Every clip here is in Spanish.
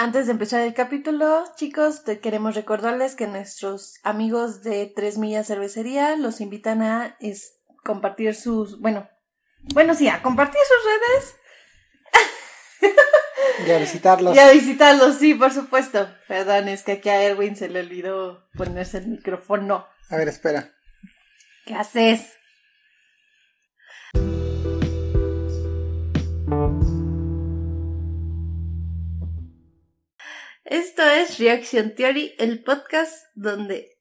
Antes de empezar el capítulo, chicos, te queremos recordarles que nuestros amigos de Tres Millas Cervecería los invitan a es, compartir sus, bueno, bueno, sí, a compartir sus redes. Y a visitarlos. Y a visitarlos, sí, por supuesto. Perdón, es que aquí a Erwin se le olvidó ponerse el micrófono. A ver, espera. ¿Qué haces? Esto es Reaction Theory, el podcast donde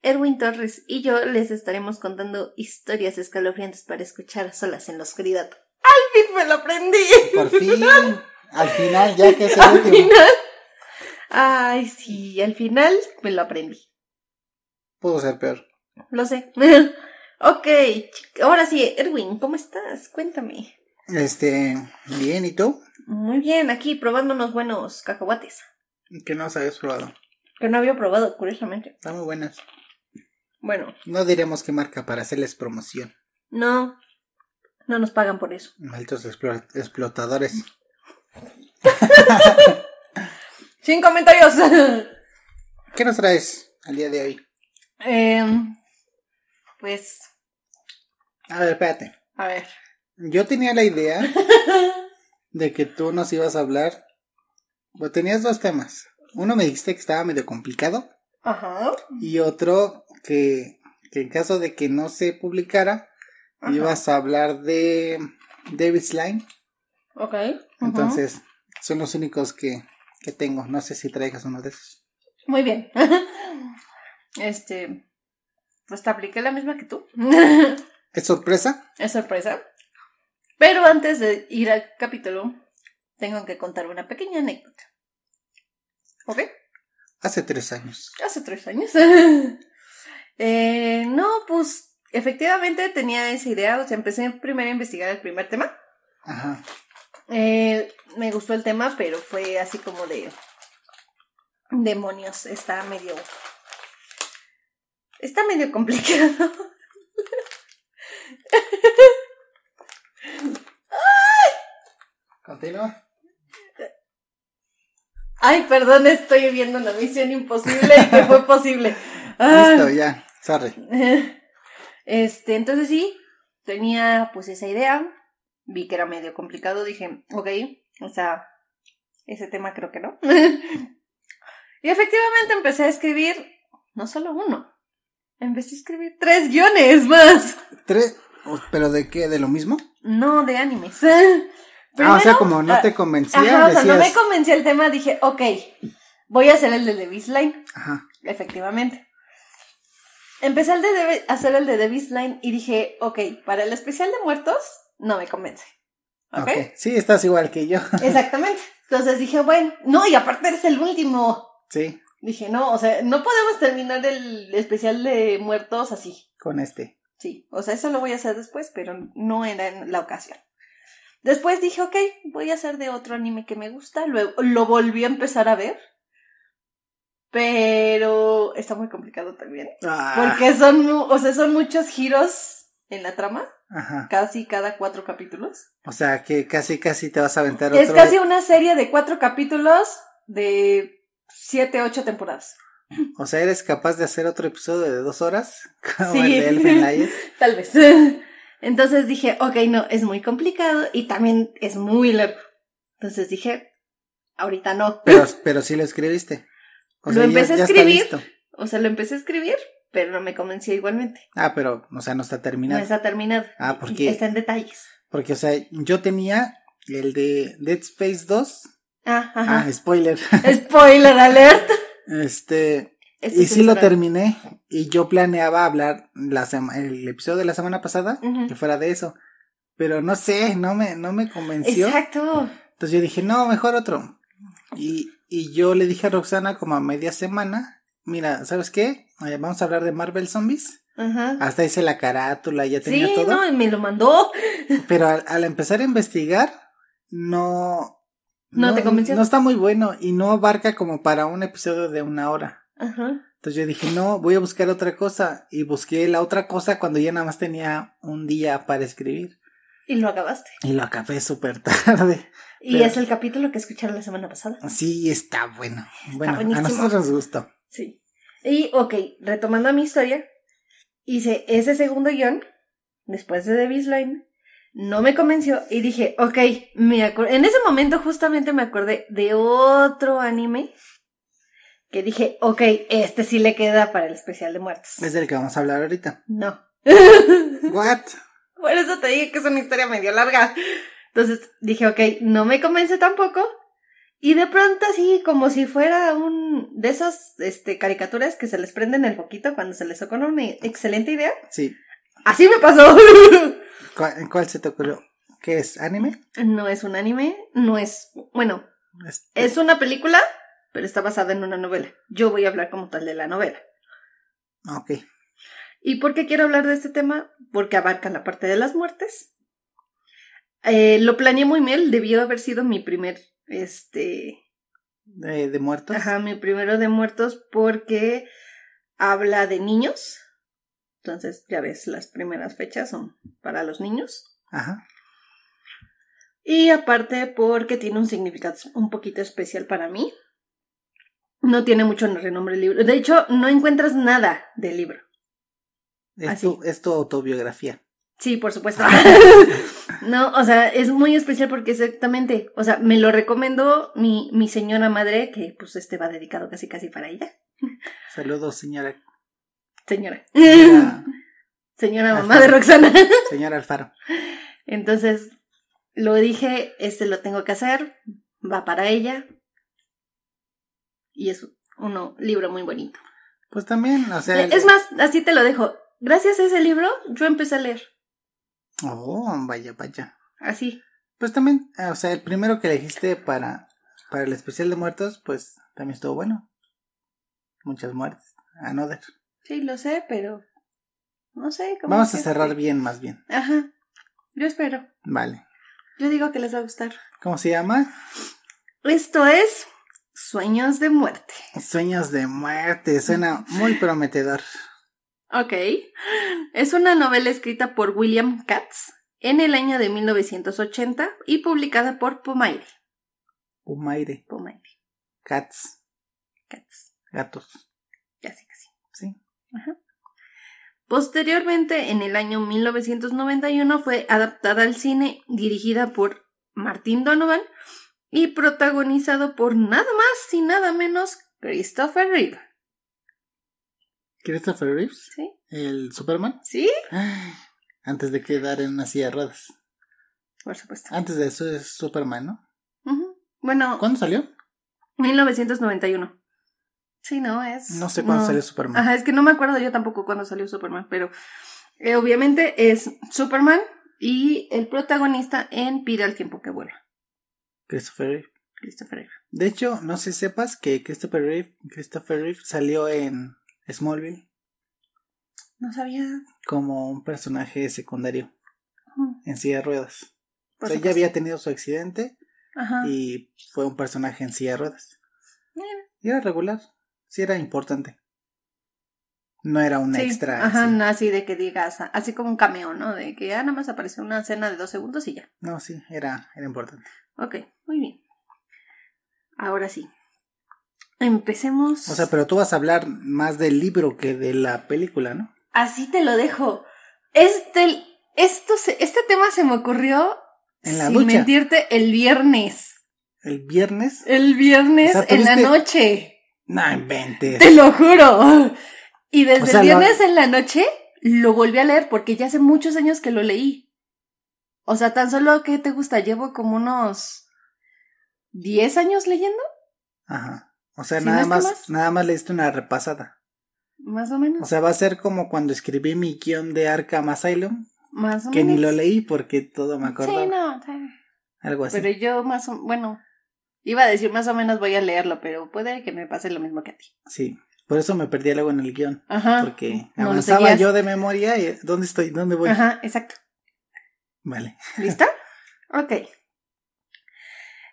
Erwin Torres y yo les estaremos contando historias escalofriantes para escuchar solas en la oscuridad. ¡Al fin me lo aprendí! Por fin. Al final, ya que es el Al último. final. Ay, sí, al final me lo aprendí. Pudo ser peor. Lo sé. ok, ahora sí, Erwin, ¿cómo estás? Cuéntame. Este, bien, ¿y tú? Muy bien, aquí probando unos buenos cacahuates. Que no os habías probado. Que no había probado, curiosamente. Están muy buenas. Bueno, No diremos qué marca para hacerles promoción. no. No nos pagan por eso. Malditos explo- explotadores. Sin comentarios. ¿Qué nos traes al día de hoy? Em, pues, A ver, espérate. a ver. Yo tenía la idea de que tú nos ibas a hablar. Bueno, tenías dos temas. Uno me dijiste que estaba medio complicado. Ajá. Y otro que, que en caso de que no se publicara, Ajá. ibas a hablar de David Slime. Ok. Entonces, son los únicos que, que tengo. No sé si traigas uno de esos. Muy bien. Este, pues te apliqué la misma que tú. ¿Es sorpresa? es sorpresa. Pero antes de ir al capítulo, tengo que contar una pequeña anécdota. ¿Ok? Hace tres años. Hace tres años. Eh, no, pues efectivamente tenía esa idea. O sea, empecé primero a investigar el primer tema. Ajá. Eh, me gustó el tema, pero fue así como de demonios. Está medio. Está medio complicado. Continúa. Ay, perdón, estoy viendo una misión imposible y que fue posible. Ah. Listo, ya. Sorry. Este, entonces sí, tenía pues esa idea. Vi que era medio complicado, dije, ok, o sea, ese tema creo que no. y efectivamente empecé a escribir, no solo uno, empecé a escribir tres guiones más. Tres. ¿Pero de qué? ¿De lo mismo? No de animes. Ah, o sea, como no ah, te convencía, Ajá, o sea, no me convencía el tema, dije, ok, voy a hacer el de The Beast Line. Ajá. Efectivamente. Empecé el de Deve- a hacer el de The Beast Line y dije, ok, para el especial de muertos no me convence. ¿Ok? ok. Sí, estás igual que yo. Exactamente. Entonces dije, bueno, no, y aparte eres el último. sí, Dije, no, o sea, no podemos terminar el especial de muertos así. con este. Sí, o sea, eso lo voy a hacer después, pero no era en la ocasión. Después dije, ok, voy a hacer de otro anime que me gusta. Luego lo volví a empezar a ver. Pero está muy complicado también. Ah, Porque son, o sea, son muchos giros en la trama, Ajá. casi cada cuatro capítulos. O sea, que casi, casi te vas a aventar Es otro. casi una serie de cuatro capítulos de siete, ocho temporadas. O sea, ¿eres capaz de hacer otro episodio de dos horas? Como Sí. el de Elfen. Tal vez. Entonces dije, ok, no, es muy complicado y también es muy largo. Entonces dije, ahorita no. Pero, pero sí lo escribiste. O Lo sea, empecé a ya escribir. O sea, lo empecé a escribir, pero no me convenció igualmente. Ah, pero, o sea, no está No terminado. está terminado. Ah, porque- Está en detalles. Porque, o sea, yo tenía el de Dead Space 2. Ah, Ah, ajá. spoiler. Spoiler alert. Este, Este y sí lo terminé. Y yo planeaba hablar la el episodio de la semana pasada, que fuera de eso. Pero no sé, no me, no me convenció. Exacto. Entonces yo dije, no, mejor otro. Y, y yo le dije a Roxana como a media semana, mira, ¿sabes qué? Eh, Vamos a hablar de Marvel Zombies. Ajá. Hasta hice la carátula, ya tenía Sí, todo. no, me lo mandó. Pero al, al empezar a investigar, no... ¿No te convenció? No está muy bueno y no abarca como para un episodio de una hora. Ajá. Entonces yo dije, no, voy a buscar otra cosa. Y busqué la otra cosa cuando ya nada más tenía un día para escribir. Y lo acabaste. Y lo acabé súper tarde. Y Pero- es el capítulo que escucharon la semana pasada. Sí, está bueno. Bueno, a buenísimo. nosotros nos gustó. Sí. Y, ok, retomando mi historia, hice ese segundo guion, después de The Beast Line, no me convenció y dije, ok, me en ese momento justamente me acordé de otro anime que dije, ok, este sí le queda para el especial de muertos. Es del que vamos a hablar ahorita. No. What? Por eso te dije que es una historia medio larga. Entonces dije, ok, no me convence tampoco. Y de pronto así, como si fuera un de esas este, caricaturas que se les prenden el foquito cuando se les ocurre una excelente idea. Sí. Así me pasó. ¿Cuál, cuál se te ocurrió? ¿Qué es? ¿Anime? No es un anime, no es, bueno, Este- es una película, pero está basada en una novela. Yo voy a hablar como tal de la novela. Ok. ¿Y por qué quiero hablar de este tema? Porque abarca la parte de las muertes. Eh, lo planeé muy mal, debió haber sido mi primer, este, ¿De, de muertos? ajá, mi primero de muertos porque habla de niños. Entonces, ya ves, las primeras fechas son para los niños. Ajá. Y aparte porque tiene un significado un poquito especial para mí. No tiene mucho renombre el libro. De hecho, no encuentras nada del libro. Es, Así. tu, es tu autobiografía. Sí, por supuesto. no, o sea, es muy especial porque exactamente, o sea, me lo recomendó mi, mi señora madre, que pues este va dedicado casi casi para ella. Saludos, señora. Señora. Señora, señora mamá de Roxana. señora Alfaro. Entonces, lo dije, este lo tengo que hacer, va para ella. Y es un libro muy bonito. Pues también, o sea. Es más, así te lo dejo. Gracias a ese libro, yo empecé a leer. Oh, vaya, vaya. Así. Pues también, eh, o sea, el primero que elegiste para, para el especial de muertos, pues también estuvo bueno. Muchas muertes. Another. Sí, lo sé, pero no sé cómo. Vamos a que- cerrar bien, más bien. Ajá. Yo espero. Vale. Yo digo que les va a gustar. ¿Cómo se llama? Esto es Sueños de muerte. Sueños de muerte. Suena muy prometedor. Ok. Es una novela escrita por William Katz en el año de 1980 y publicada por Pomaire. Humaire. Pomaire. Cats. Katz. Gatos. Ya sé que sí. Sí. Posteriormente, en el año 1991, fue adaptada al cine, dirigida por Martin Donovan y protagonizado por nada más y nada menos Christopher Reeve. Christopher Reeves. ¿Sí? El Superman. ¿Sí? Ay, Antes de quedar en una silla de ruedas. Por supuesto. Antes de eso es Superman, ¿no? Ujú. Bueno, ¿Cuándo salió? 1991. Sí, no, es... No sé cuándo no. salió Superman. Ajá, es que no me acuerdo yo tampoco cuándo salió Superman, pero eh, obviamente es Superman y el protagonista en Pide al tiempo que vuelva. Christopher Reeve. Christopher Reeve. De hecho, no sé si sepas que Christopher Reeve, Christopher Reeve salió en Smallville No sabía. como un personaje secundario en silla de ruedas. por o sea, ya había tenido su accidente Ajá. y fue un personaje en silla de ruedas. Mira. Y era regular, sí era importante. No era un Sí, extra. Ajá, así. no así de que digas, así como un cameo, ¿no? De que ya nada más aparece una escena de dos segundos y ya. No, sí, era, era importante. Ok, muy bien. Ahora sí. Empecemos. O sea, pero tú vas a hablar más del libro que de la película, ¿no? Así te lo dejo. Este, esto se- este tema se me ocurrió, En la sin ducha. mentirte, el viernes. El viernes. El viernes O sea, en la noche. No inventes. Te lo juro. Y desde O sea, el lo- viernes en la noche lo volví a leer porque ya hace muchos años que lo leí. O sea, tan solo que te gusta, llevo como unos 10 años leyendo, Ajá. O sea, Si nada más, más. nada más le diste una repasada. más o menos. O sea, va a ser como cuando escribí mi guion de Arkham Asylum, más o que ni lo leí porque todo me acordaba. Sí, no. Algo así. Pero yo más o bueno, iba a decir más o menos voy a leerlo, pero puede que me pase lo mismo que a ti. Sí. Por eso me perdí luego en el guion. Ajá. Porque No avanzaba yo de memoria y ¿dónde estoy? ¿Dónde voy? Ajá, exacto. Vale. ¿Lista? ok.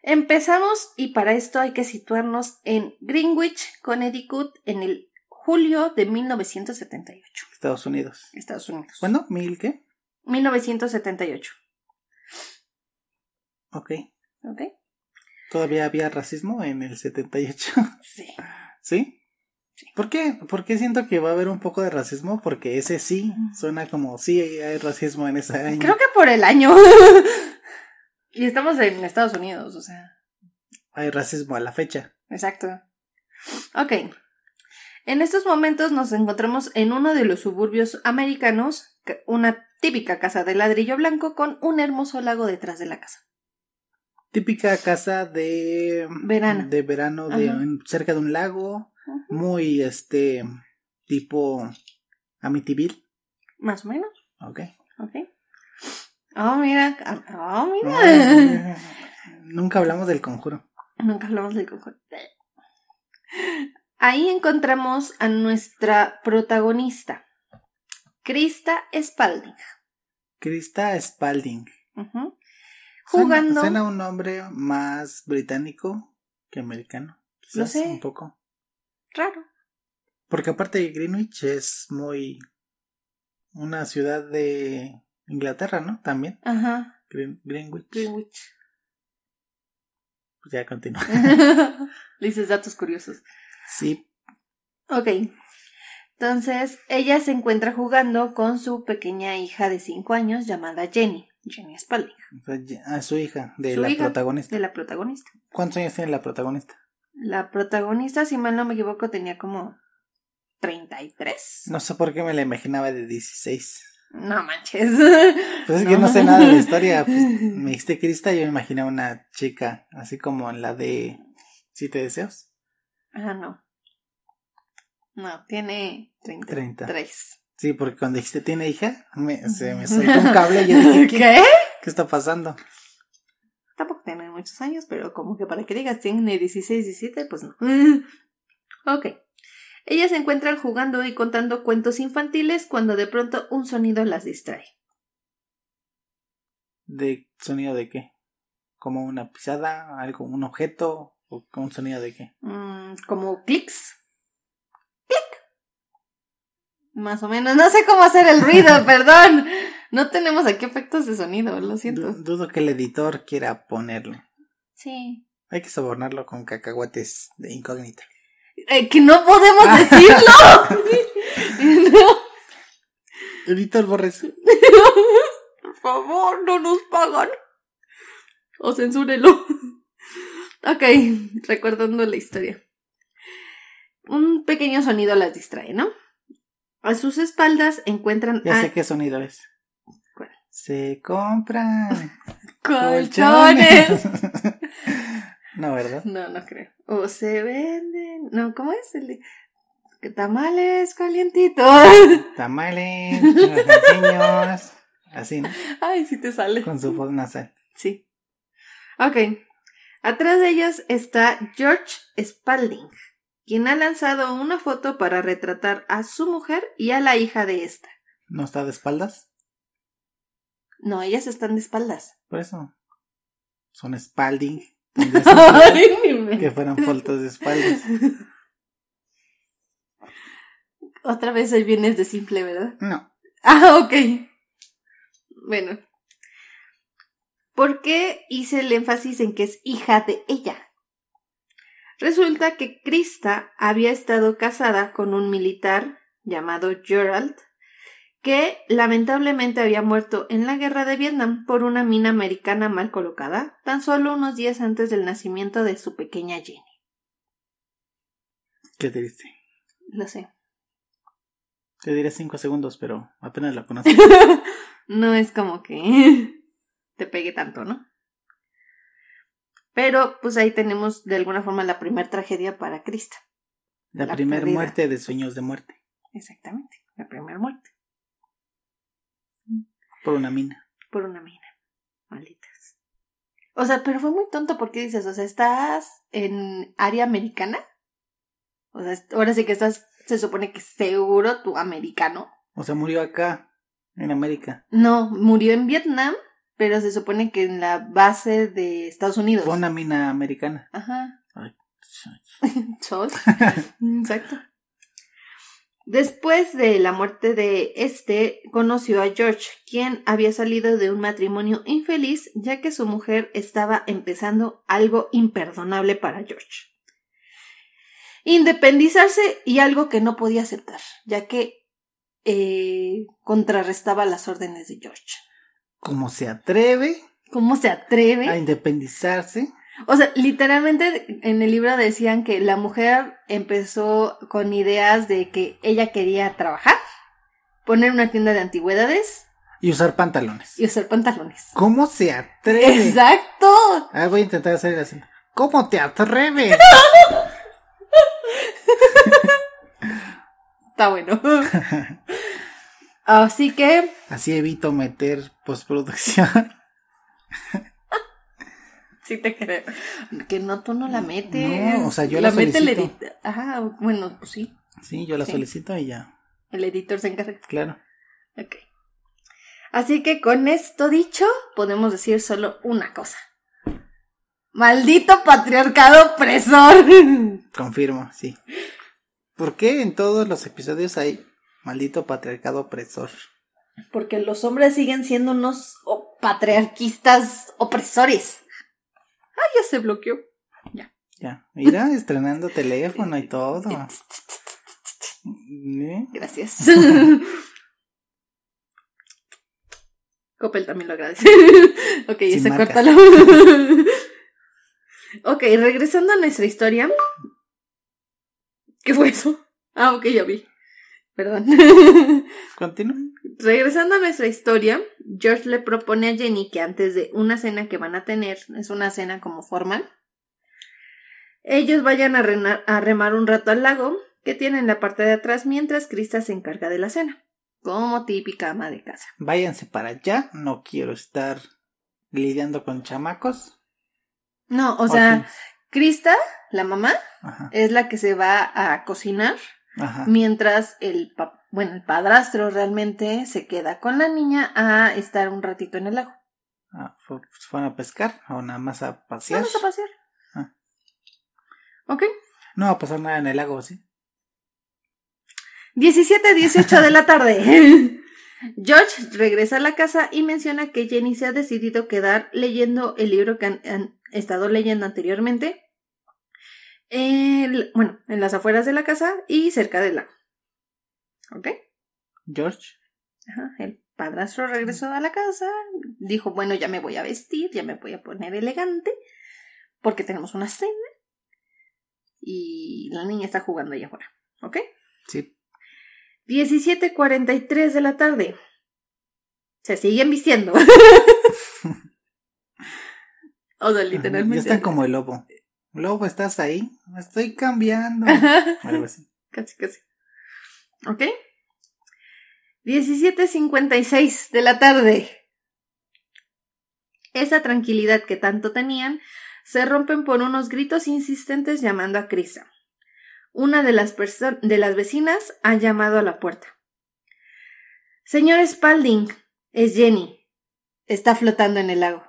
Empezamos y para esto hay que situarnos en Greenwich, Connecticut, en el julio de 1978, Estados Unidos. Estados Unidos. ¿Cuándo? ¿Mil qué? 1978. Ok. ¿Ok? ¿Todavía había racismo en el 78? Sí. ¿Sí? ¿Por qué? ¿Por qué siento que va a haber un poco de racismo? Porque ese sí suena como sí hay racismo en ese año. Creo que por el año. y estamos en Estados Unidos, o sea. Hay racismo a la fecha. Exacto. Ok. En estos momentos nos encontramos en uno de los suburbios americanos, una típica casa de ladrillo blanco con un hermoso lago detrás de la casa. Típica casa de verano, de verano de, cerca de un lago, muy este tipo Amityville. Más o menos. Ok. Ok. Oh, mira. Oh, mira. nunca hablamos del conjuro. Nunca hablamos del conjuro. Ahí encontramos a nuestra protagonista, Krista Spalding. Krista Spalding. Jugando. Suena, un nombre más británico que americano. Quizás sé. un poco. Raro. Porque aparte Greenwich es muy. una ciudad de Inglaterra, ¿no? También. Ajá. Greenwich. Greenwich. Pues ya continúa. dices datos curiosos. Sí. Ok. Entonces, ella se encuentra jugando con su pequeña hija de 5 años llamada Jenny. Jenny Spalding. A su hija, de Su la hija protagonista. De la protagonista. ¿Cuántos años tiene la protagonista? La protagonista, si mal no me equivoco, tenía como 33. No sé por qué me la imaginaba de 16. No manches. Pues es que no sé nada de la historia. Pues, me dijiste Krista y yo me imaginé una chica, así como la de Siete Deseos. Ah, no. No, tiene 33. Sí, porque cuando dijiste tiene hija, me, se me soltó un cable y yo dije, ¿qué? ¿Qué? ¿Qué está pasando? Tampoco tiene muchos años, pero como que para que digas tiene 16, 17, pues no. ok. Ellas se encuentran jugando y contando cuentos infantiles cuando de pronto un sonido las distrae. ¿De sonido de qué? ¿Como una pisada? ¿Algo? ¿Un objeto? ¿O un sonido de qué? Mm, como clics. ¡Clic! Más o menos. No sé cómo hacer el ruido, perdón. No tenemos aquí efectos de sonido, lo siento. dudo que el editor quiera ponerlo. Sí. Hay que sobornarlo con cacahuates de incógnita. Eh, que no podemos decirlo. no. Editor Borres. Por favor, no nos pagan. O censúrelo. ok, recordando la historia. Un pequeño sonido las distrae, ¿no? A sus espaldas encuentran Ya a sé qué sonido es. Se compran colchones. no, ¿verdad? No, no creo. O se venden. No, ¿cómo es? El de- Tamales calientitos. Tamales, niños. Así, ¿no? Ay, sí te sale. Con su voz nasal. Sí. Ok. Atrás de ellas está George Spalding, quien ha lanzado una foto para retratar a su mujer y a la hija de esta. ¿No está de espaldas? No, ellas están de espaldas. Por eso. Son Spalding. Que fueran fotos de espaldas. Otra vez hoy vienes de simple, ¿verdad? No. Ah, ok. Bueno. ¿Por qué hice el énfasis en que es hija de ella? Resulta que Krista había estado casada con un militar llamado Gerald, que lamentablemente había muerto en la guerra de Vietnam por una mina americana mal colocada, tan solo unos días antes del nacimiento de su pequeña Jenny. Qué triste. Lo sé. Te diré cinco segundos, pero apenas la conoces. no es como que te pegue tanto, ¿no? Pero pues ahí tenemos de alguna forma la primera tragedia para Krista. La, La primera muerte de sueños de muerte. Exactamente, la primera muerte Por una mina. por una mina. Malditas. O sea, pero fue muy tonto porque dices, o sea, estás en área americana. O sea, ahora sí que estás, se supone que seguro tu americano. O sea, murió acá, en América. No, murió en Vietnam, pero se supone que en la base de Estados Unidos. Fue una mina americana. Ajá. Ay. Exacto. Después de la muerte de este, conoció a George, quien había salido de un matrimonio infeliz, ya que su mujer estaba empezando algo imperdonable para George. Independizarse y algo que no podía aceptar, ya que eh, contrarrestaba las órdenes de George. ¿Cómo se atreve ¿Cómo se atreve? a independizarse? O sea, literalmente en el libro decían que la mujer empezó con ideas de que ella quería trabajar, poner una tienda de antigüedades Y usar pantalones. y usar pantalones. ¿Cómo se atreve? ¡Exacto! Ah, voy a intentar hacer así. ¿Cómo te atreves? Está bueno. Así que, Así evito meter postproducción. sí te creo. Que no, tú no la metes. No, o sea, yo la mete el editor. Ajá, bueno, pues sí. Sí, yo la Sí. solicito y ya. El editor se encarga. Claro. Ok. Así que con esto dicho, podemos decir solo una cosa. Maldito patriarcado opresor. Confirmo, sí. ¿Por qué en todos los episodios hay maldito patriarcado opresor? Porque los hombres siguen siendo unos patriarquistas opresores. Ah, ya se bloqueó. Ya, mira, estrenando teléfono y todo. ¿Eh? Gracias. Coppel también lo agradece. ok, Sin marca. córtalo. ok, regresando a nuestra historia. ¿Qué fue eso? Ah, ok, ya vi. Perdón. Continúa. Regresando a nuestra historia, George le propone a Jenny que antes de una cena que van a tener, es una cena como formal, ellos vayan a, a remar un rato al lago que tiene en la parte de atrás mientras Krista se encarga de la cena, como típica ama de casa. Váyanse para allá. No quiero estar lidiando con chamacos. No, o sea. Krista, la mamá, Ajá. es la que se va a cocinar Ajá. mientras el, bueno, el padrastro realmente se queda con la niña a estar un ratito en el lago. Ah, ¿fu- ¿Fueron a pescar o nada más a pasear? Vamos a pasear. Ah. Ok. No va a pasar nada en el lago, ¿sí? 17 18 de la tarde. George regresa a la casa y menciona que Jenny se ha decidido quedar leyendo el libro que han, han estado leyendo anteriormente. El- bueno, en las afueras de la casa y cerca del lago. ¿Ok? George. Ajá, el padrastro regresó a la casa, dijo, bueno, ya me voy a vestir, ya me voy a poner elegante, porque tenemos una cena. Y la niña está jugando allá afuera. ¿Ok? Sí. 17.43 de la tarde. Se siguen vistiendo. o sea, literalmente. Ya están como el lobo. Lobo, ¿estás ahí? Me estoy cambiando. Algo así. casi, casi. ¿Ok? 17.56 de la tarde. Esa tranquilidad que tanto tenían se rompen por unos gritos insistentes llamando a Krista. Una de las, de las vecinas ha llamado a la puerta. Señor Spalding, es Jenny. Está flotando en el lago.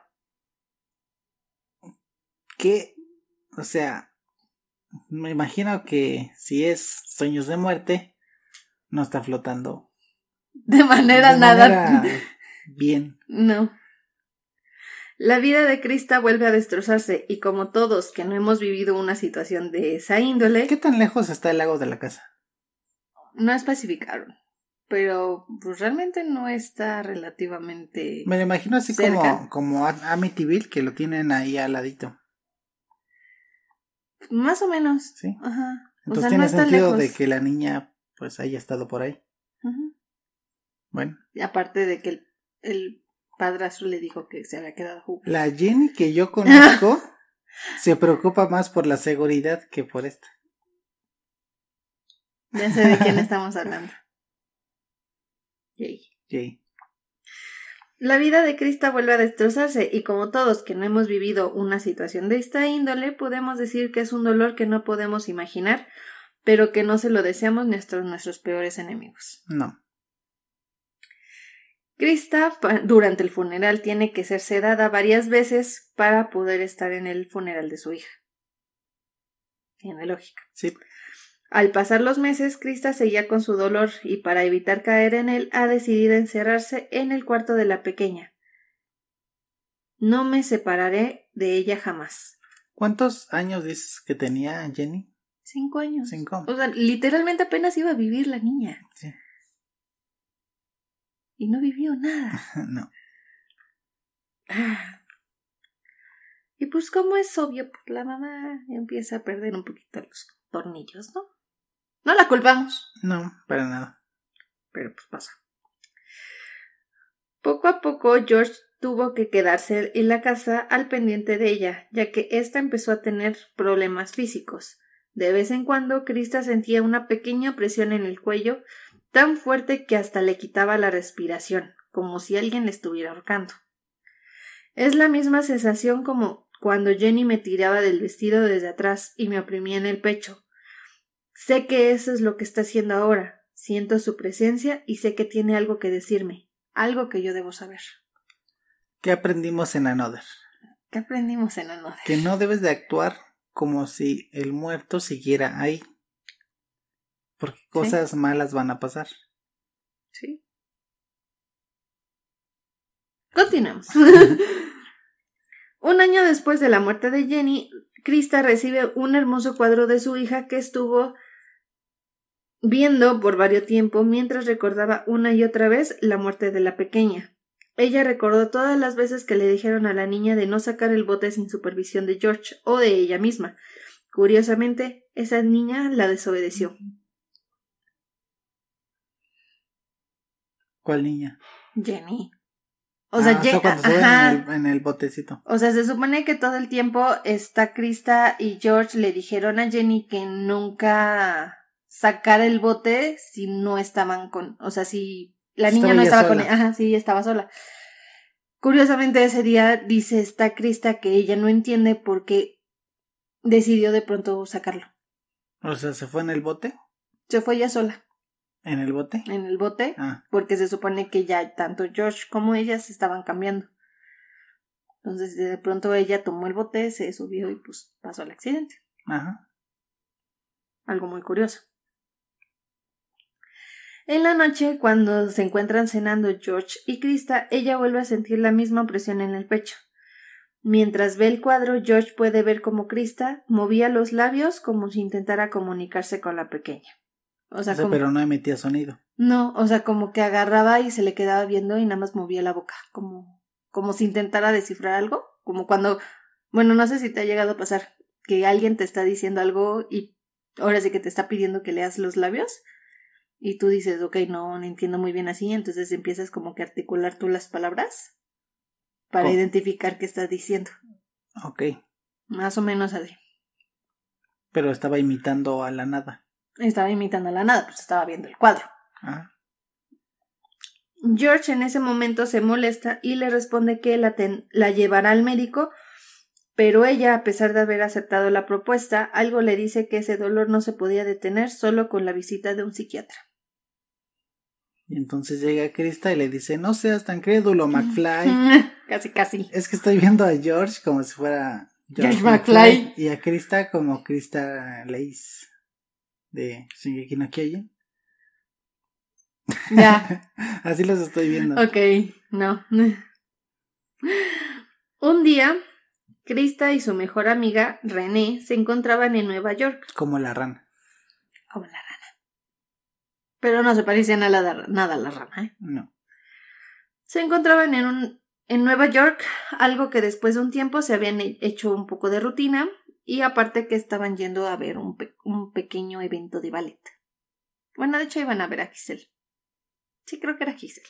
¿Qué? O sea, me imagino que si es sueños de muerte, no está flotando. De manera de nada. manera bien. No. La vida de Krista vuelve a destrozarse y como todos que no hemos vivido una situación de esa índole, ¿Qué tan lejos está el lago de la casa? no especificaron. Pero pues realmente no está relativamente... Me lo imagino así Cerca. como, como Amityville, que lo tienen ahí al ladito. Más o menos. ¿Sí? Ajá. O Entonces sea, tiene no sentido de que la niña pues haya estado por ahí. Bueno, Y aparte de que el, el padrastro le dijo que se había quedado jugando. la Jenny que yo conozco se preocupa más por la seguridad que por esta. Ya sé de quién estamos hablando. Yay. Jay. La vida de Krista vuelve a destrozarse y como todos que no hemos vivido una situación de esta índole, podemos decir que es un dolor que no podemos imaginar, pero que no se lo deseamos nuestros, nuestros peores enemigos. No. Krista, durante el funeral, tiene que ser sedada varias veces para poder estar en el funeral de su hija. Tiene lógica. Sí. Al pasar los meses, Krista seguía con su dolor y para evitar caer en él ha decidido encerrarse en el cuarto de la pequeña. No me separaré de ella jamás. ¿Cuántos años dices que tenía Jenny? Cinco años. Cinco. O sea, literalmente apenas iba a vivir la niña. Sí. Y no vivió nada. no. Ah. Y pues como es obvio, pues la mamá empieza a perder un poquito los tornillos, ¿no? No la culpamos. No, para nada. Pero pues pasa. Poco a poco George tuvo que quedarse en la casa al pendiente de ella, ya que ésta empezó a tener problemas físicos. De vez en cuando Krista sentía una pequeña presión en el cuello, tan fuerte que hasta le quitaba la respiración, como si alguien le estuviera ahorcando. Es la misma sensación como cuando Jenny me tiraba del vestido desde atrás y me oprimía en el pecho. Sé que eso es lo que está haciendo ahora. Siento su presencia y sé que tiene algo que decirme, algo que yo debo saber. ¿Qué aprendimos en Another? ¿Qué aprendimos en Another? Que no debes de actuar como si el muerto siguiera ahí. Porque cosas malas van a pasar. Sí. Continuamos. Un año después de la muerte de Jenny, Krista recibe un hermoso cuadro de su hija que estuvo viendo por varios tiempo mientras recordaba una y otra vez la muerte de la pequeña. Ella recordó todas las veces que le dijeron a la niña de no sacar el bote sin supervisión de George o de ella misma. Curiosamente, esa niña la desobedeció. ¿Cuál niña? Jenny. O sea, Ah, ajá. en, el, en el botecito. O sea, se supone que todo el tiempo está Krista y George le dijeron a Jenny que nunca sacara el bote si no estaban con, o sea, si la niña estaba no estaba con, sola. ajá, sí, estaba sola. Curiosamente ese día dice esta Krista que ella no entiende por qué decidió de pronto sacarlo. O sea, se fue en el bote. Se fue ella sola ¿En el bote? en el bote Ah, porque se supone que ya tanto George como ella se estaban cambiando. Entonces de pronto ella tomó el bote, se subió y pues pasó el accidente. ajá. Algo muy curioso. En la noche, cuando se encuentran cenando George y Krista, ella vuelve a sentir la misma presión en el pecho. Mientras ve el cuadro, George puede ver cómo Krista movía los labios como si intentara comunicarse con la pequeña. O sea, O sea, como- pero no emitía sonido. no, o sea, como que agarraba y se le quedaba viendo y nada más movía la boca, como, como si intentara descifrar algo, como cuando, bueno, no sé si te ha llegado a pasar que alguien te está diciendo algo y ahora sí que te está pidiendo que leas los labios y tú dices, ok, no, no entiendo muy bien así, entonces empiezas como que a articular tú las palabras para identificar qué estás diciendo, Ok. más o menos así. Pero estaba imitando a la nada. Estaba imitando a la nada, pues estaba viendo el cuadro. Ah, George en ese momento se molesta y le responde que la, ten- la llevará al médico, pero ella, a pesar de haber aceptado la propuesta, algo le dice que ese dolor no se podía detener solo con la visita de un psiquiatra. Y entonces llega Krista y le dice, no seas tan crédulo, McFly. casi, casi. es que estoy viendo a George como si fuera George McFly. Y a Krista como Krista Lace de Shingeki no Kyojin. Ya, Así los estoy viendo. ok, no. Un día, Krista y su mejor amiga, René, se encontraban en Nueva York. Como la rana. Como la rana. Pero no se parecían a la, nada a la rana, ¿eh? No. Se encontraban en un en Nueva York, algo que después de un tiempo se habían he- hecho un poco de rutina y aparte que estaban yendo a ver un, pe- un pequeño evento de ballet. Bueno, de hecho iban a ver a Giselle. Sí, creo que era Giselle.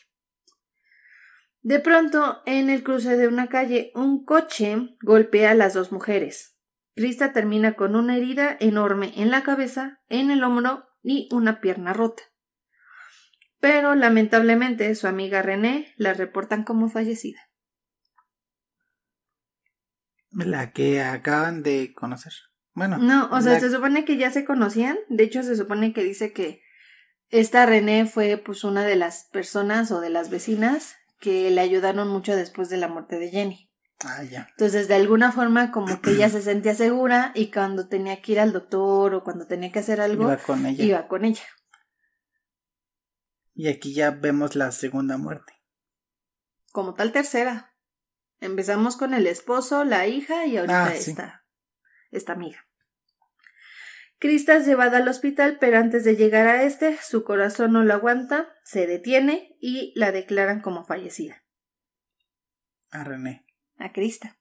De pronto, en el cruce de una calle, un coche golpea a las dos mujeres. Krista termina con una herida enorme en la cabeza, en el hombro y una pierna rota. Pero lamentablemente su amiga René la reportan como fallecida. La que acaban de conocer. Bueno. No, o sea, se supone que ya se conocían. De hecho, se supone que dice que esta René fue pues una de las personas o de las vecinas que le ayudaron mucho después de la muerte de Jenny. Ah, ya. Entonces, de alguna forma, como que ella se sentía segura y cuando tenía que ir al doctor o cuando tenía que hacer algo, Iba con ella. iba con ella. Y aquí ya vemos la segunda muerte. Como tal tercera. Empezamos con el esposo, la hija y ahorita Ah, sí. esta, esta amiga. Krista es llevada al hospital, pero antes de llegar a este, su corazón no lo aguanta, se detiene y la declaran como fallecida. A René. A Krista.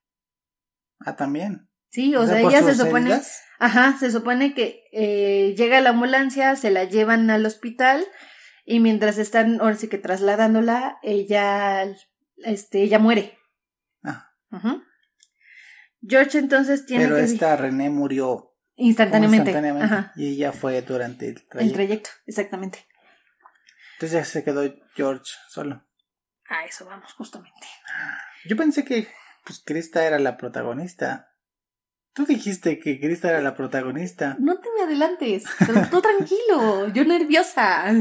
Ah, también. Sí, o, O sea, ella se supone. heridas. Ajá, se supone que eh, llega la ambulancia, se la llevan al hospital y mientras están, ahora sí que trasladándola, ella, este, ella muere. Ah. George entonces tiene pero que esta René murió instantáneamente, instantáneamente. Ajá, Y ella fue durante el el trayecto. trayecto, exactamente. Entonces ya se quedó George solo. A eso vamos justamente. Yo pensé que pues Krista era la protagonista. Tú dijiste que Krista era la protagonista. No te me adelantes, tú tranquilo, yo nerviosa.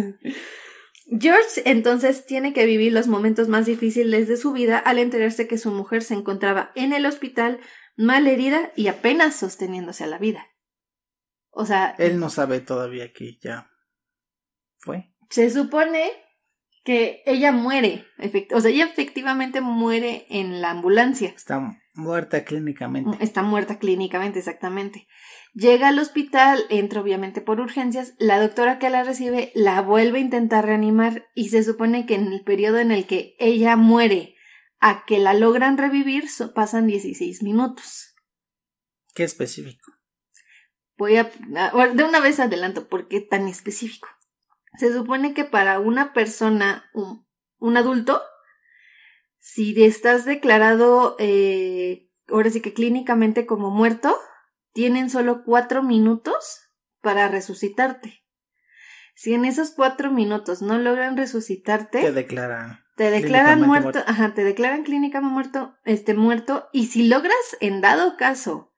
George entonces tiene que vivir los momentos más difíciles de su vida al enterarse que su mujer se encontraba en el hospital mal herida y apenas sosteniéndose a la vida. O sea, Él no sabe todavía que ya fue. se supone que ella muere, o sea, ella efectivamente muere en la ambulancia. Está muerta clínicamente. Está muerta clínicamente, exactamente. Llega al hospital, entra obviamente por urgencias, la doctora que la recibe la vuelve a intentar reanimar y se supone que en el periodo en el que ella muere a que la logran revivir so- pasan 16 minutos. Qué específico. Voy a... a- De una vez adelanto, ¿por qué tan específico? Se supone que para una persona, un, un adulto, si estás declarado, eh, ahora sí que clínicamente como muerto, tienen solo cuatro minutos para resucitarte. Si en esos cuatro minutos no logran resucitarte, Te declaran. te declaran muerto. ajá, te declaran clínicamente muerto, este muerto, y si logras, en dado caso,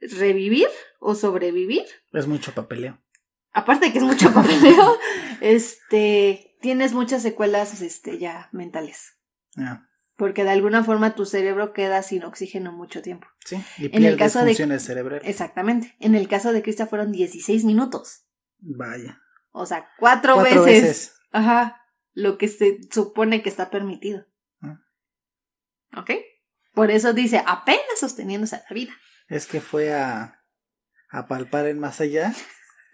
revivir o sobrevivir, Es mucho papeleo. aparte de que es mucho papeleo, este, tienes muchas secuelas, este, ya mentales. Ah, Porque de alguna forma tu cerebro queda sin oxígeno mucho tiempo. sí. Y el pierdes caso de- funciones cerebrales. Exactamente. En el caso de Krista fueron 16 minutos. Vaya. O sea, cuatro, Cuatro veces. veces. Ajá. Lo que se supone que está permitido. Ah. ¿Ok? Por eso dice apenas sosteniéndose a la vida. Es que fue a, a palpar en más allá,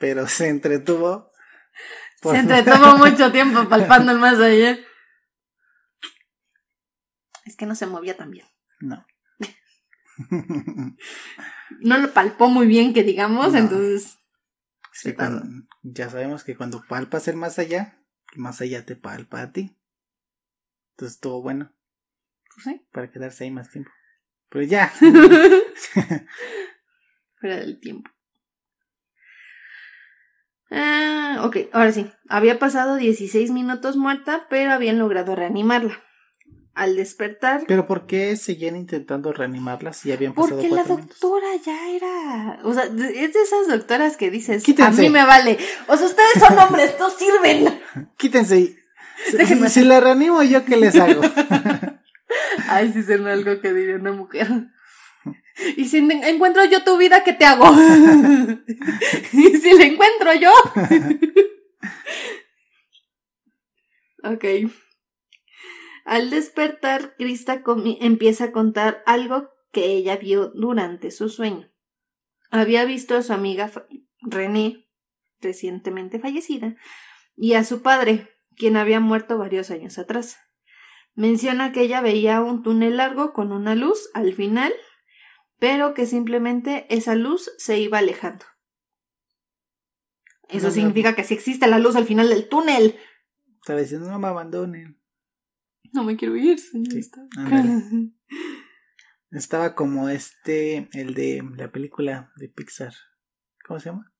pero se entretuvo. por- Se entretuvo mucho tiempo palpando el más allá. Es que no se movía tan bien. No. No lo palpó muy bien, que digamos, No. entonces. Sí, cuando- ya sabemos que cuando palpas el más allá, el más allá te palpa a ti. Entonces estuvo bueno Pues sí. para quedarse ahí más tiempo. Pero ya. Fuera del tiempo. Ah, ok, ahora sí. Había pasado 16 minutos muerta, pero habían logrado reanimarla. Al despertar. Pero ¿por qué seguían intentando reanimarla si ya habían pasado Porque la minutos? doctora ya era. O sea, es de esas doctoras que dices. Quítense. A mí me vale. O sea, ustedes son hombres, no sirven. Quítense. Si, si la reanimo yo, ¿qué les hago? Ay, sí, suena algo que diría una mujer. Y si en- encuentro yo tu vida, ¿qué te hago? y si la encuentro yo. ok. Al despertar, Krista empieza a contar algo que ella vio durante su sueño. Había visto a su amiga René, recientemente fallecida, y a su padre, quien había muerto varios años atrás. Menciona que ella veía un túnel largo con una luz al final, pero que simplemente esa luz se iba alejando. Eso No, no. significa que sí existe la luz al final del túnel. Estaba diciendo, no me abandonen. No me quiero ir, señorita. Estaba como este, el de la película de Pixar. ¿Cómo se llama?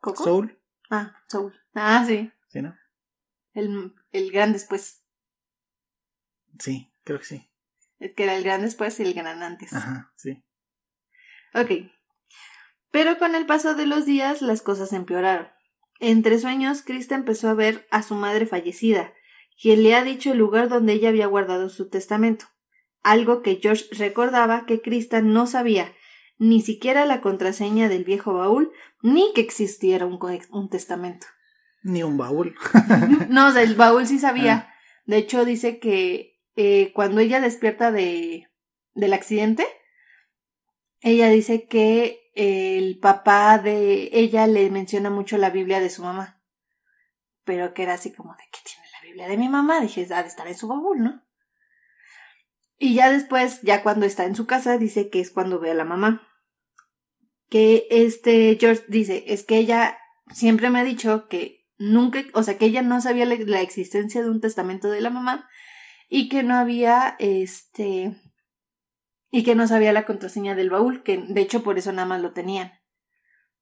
¿Coco? Soul. Ah, Soul. Ah, sí. ¿Sí, no? El, el gran después. Sí, creo que sí. Es que era el gran después y el gran antes. Ajá, sí. Ok. Pero con el paso de los días las cosas empeoraron. Entre sueños, Krista empezó a ver a su madre fallecida, quien le ha dicho el lugar donde ella había guardado su testamento. algo que George recordaba que Krista no sabía, ni siquiera la contraseña del viejo baúl, ni que existiera un, un testamento. Ni un baúl. no, del baúl sí sabía. De hecho, dice que eh, cuando ella despierta de, del accidente, ella dice que el papá de ella le menciona mucho la Biblia de su mamá. Pero que era así como de que De mi mamá. Dije, ha de estar en su baúl, ¿no? Y ya después, ya cuando está en su casa, dice que es cuando ve a la mamá. Que este George dice, es que ella siempre me ha dicho que nunca, o sea, que ella no sabía la, existencia de un testamento de la mamá y que no había, este, y que no sabía la contraseña del baúl, que de hecho por eso nada más lo tenían.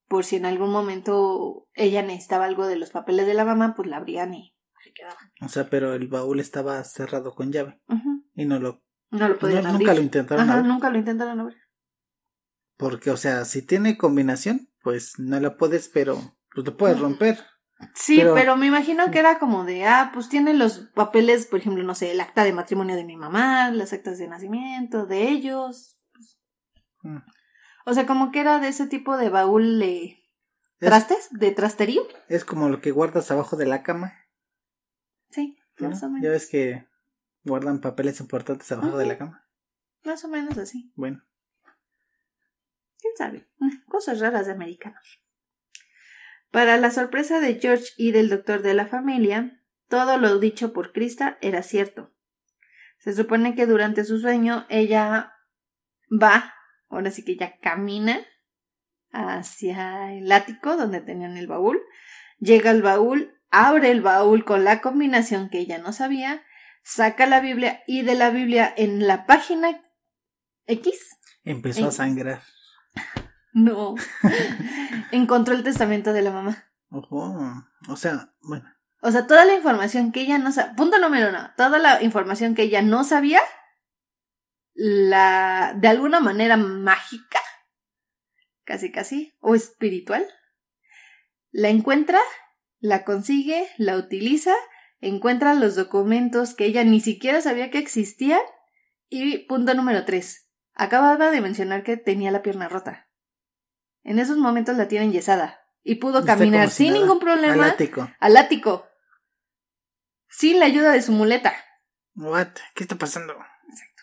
Por si en algún momento ella necesitaba algo de los papeles de la mamá, pues la abrían y se quedaban. O sea, pero el baúl estaba cerrado con llave y no lo no lo podían abrir. Nunca lo intentaron Ajá, nunca lo intentaron abrir. Porque, o sea, si tiene combinación, pues no la puedes, pero pues lo puedes romper. Sí, pero, me imagino que era como de, ah, pues tiene los papeles, por ejemplo, no sé, el acta de matrimonio de mi mamá, las actas de nacimiento de ellos. Mm. O sea, como que era de ese tipo de baúl de trastes, de trasterío. Es como lo que guardas abajo de la cama. Sí, más o menos. Ya ves que guardan papeles importantes abajo de la cama. Más o menos así. Bueno. ¿Quién sabe? Cosas raras de americanos. Para la sorpresa de George y del doctor de la familia, todo lo dicho por Krista era cierto. Se supone que durante su sueño ella va, ahora sí que ya camina hacia el ático donde tenían el baúl, llega al baúl, abre el baúl con la combinación que ella no sabía saca la Biblia y de la Biblia en la página X. Empezó a sangrar. No. Encontró el testamento de la mamá. Ojo. O sea, bueno. O sea, toda la información que ella no sabía. Punto número uno. Toda la información que ella no sabía. La. de alguna manera mágica. Casi casi. O espiritual. La encuentra. La consigue. La utiliza encuentra los documentos que ella ni siquiera sabía que existían. Y punto número tres. Acababa de mencionar que tenía la pierna rota. En esos momentos la tiene enyesada. Y pudo caminar sin ningún problema. Al ático. Al ático. Sin la ayuda de su muleta. What? ¿Qué está pasando? Exacto.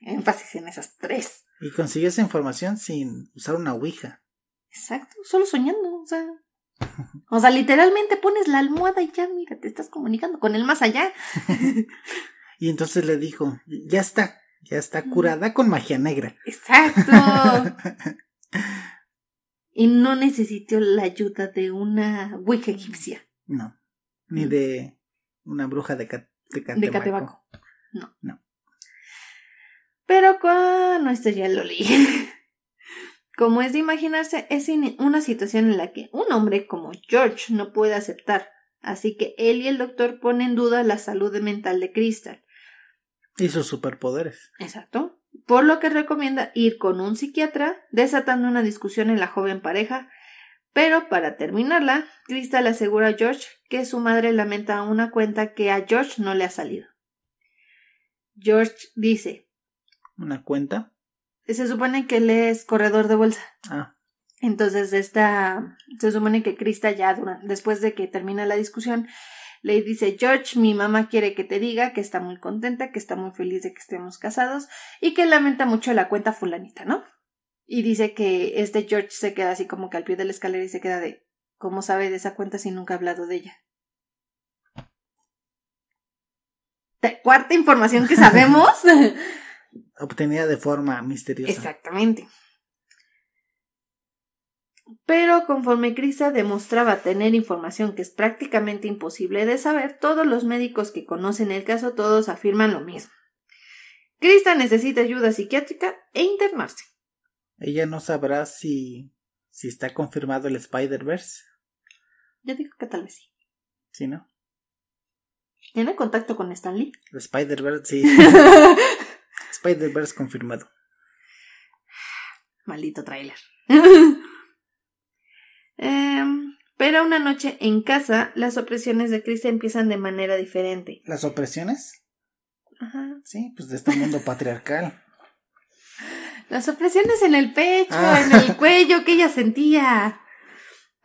Énfasis en esas tres. Y consiguió esa información sin usar una ouija. Exacto, solo soñando, o sea. O sea, literalmente pones la almohada y ya, mira, te estás comunicando con el más allá. y entonces le dijo, ya está, ya está curada con magia negra. Exacto. y no necesitó la ayuda de una wicca egipcia. No, ni de una bruja de, de Catebaco. No. No. Pero con esto ya lo leí. Como es de imaginarse, es una situación en la que un hombre como George no puede aceptar, así que él y el doctor ponen en duda la salud mental de Crystal. Y sus superpoderes. Exacto. Por lo que recomienda ir con un psiquiatra, desatando una discusión en la joven pareja, pero para terminarla, Crystal asegura a George que su madre lamenta una cuenta que a George no le ha salido. George dice ¿Una cuenta? Se supone que él es corredor de bolsa. Ah. Entonces, esta, se supone que Krista ya, después de que termina la discusión, le dice, George, mi mamá quiere que te diga que está muy contenta, que está muy feliz de que estemos casados y que lamenta mucho la cuenta fulanita, ¿no? Y dice que este George se queda así como que al pie de la escalera y se queda de, ¿cómo sabe de esa cuenta si nunca ha hablado de ella? Cuarta información que sabemos. obtenida de forma misteriosa. Exactamente. Pero conforme Krista demostraba tener información que es prácticamente imposible de saber, todos los médicos que conocen el caso todos afirman lo mismo. Krista necesita ayuda psiquiátrica e internarse. Ella no sabrá si si está confirmado el Spider-Verse. Yo digo que tal vez sí. ¿Sí, no? ¿Tiene contacto con Stanley? El Spider-Verse, sí. Spider-Verse confirmado. Maldito tráiler. Em, pero una noche en casa, las opresiones de Chris empiezan de manera diferente. ¿Las opresiones? Ajá. Sí, pues de este mundo patriarcal. Las opresiones en el pecho, Ah. en el cuello que ella sentía.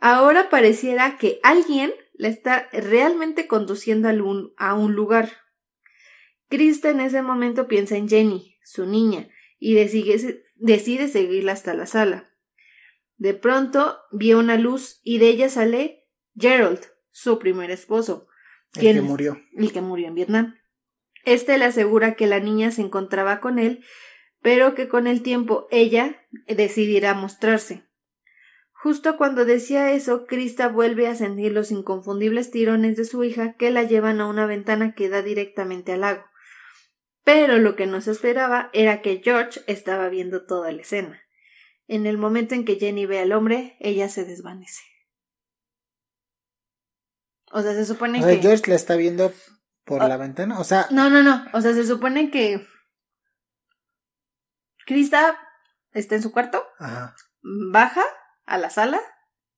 Ahora pareciera que alguien la está realmente conduciendo a un, a un lugar. Krista en ese momento piensa en Jenny, su niña, y decide, decide seguirla hasta la sala. De pronto vio una luz y de ella sale Gerald, su primer esposo, El ¿Quién que murió. el que murió en Vietnam. Este le asegura que la niña se encontraba con él, pero que con el tiempo ella decidirá mostrarse. Justo cuando decía eso, Krista vuelve a sentir los inconfundibles tirones de su hija que la llevan a una ventana que da directamente al lago. Pero lo que no se esperaba era que George estaba viendo toda la escena. En el momento en que Jenny ve al hombre, ella se desvanece. O sea, se supone O que. George la está viendo por Ah. la ventana. O sea, No, no, no. O sea, se supone que. Krista está en su cuarto, ajá. baja a la sala,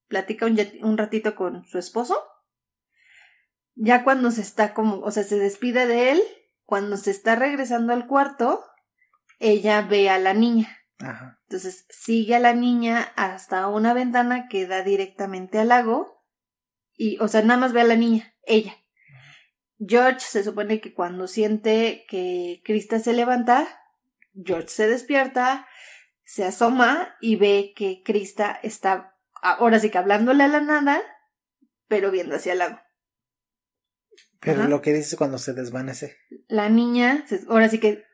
platica un, un ratito con su esposo. Ya cuando se está como, o sea, se despide de él, cuando se está regresando al cuarto, ella ve a la niña. Ajá. Entonces sigue a la niña hasta una ventana que da directamente al lago. Y, o sea, nada más ve a la niña, ella. George se supone que cuando siente que Krista se levanta, George se despierta, se asoma y ve que Krista está ahora sí que hablándole a la nada, pero viendo hacia el lago. Pero Ajá. lo que dices cuando se desvanece. La niña, ahora sí que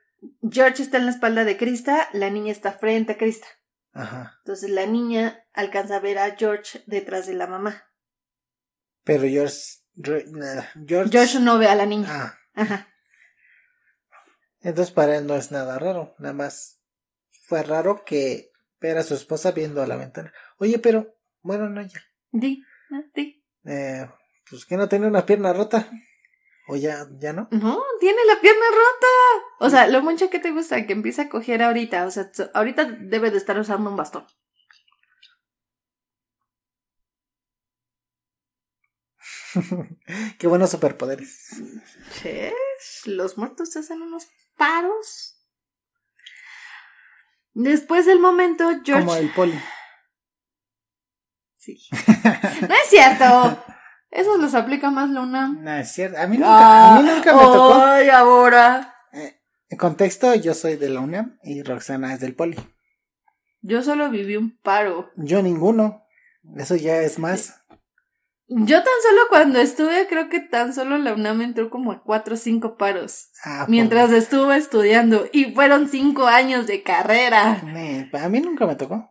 George está en la espalda de Krista, la niña está frente a Krista. Ajá. Entonces la niña alcanza a ver a George detrás de la mamá. Pero George. George. George no ve a la niña. Ah. Ajá. Entonces para él no es nada raro. Nada más fue raro que ver a su esposa viendo a la ventana. Oye, pero. Bueno, no, ya. Di, ¿no? di. Eh, pues que no tiene una pierna rota. O ya, ya no. No, tiene la pierna rota. O sea, lo mucho que te gusta que empieza a coger ahorita. O sea, ahorita debe de estar usando un bastón. Qué buenos superpoderes. Sí, los muertos hacen unos paros. Después del momento, George. Como el poli. Sí. No es cierto. Eso los aplica más la UNAM. No, es cierto. A mí nunca, a mí nunca me tocó. Ay, ahora. En contexto, yo soy de la UNAM y Roxana es del poli. Yo solo viví un paro. Yo ninguno. Eso ya es más. Yo tan solo cuando estuve, creo que tan solo la UNAM entró como a cuatro o cinco paros. Ah, Mientras estuve estudiando. Y fueron cinco años de carrera. Me- a mí nunca me tocó.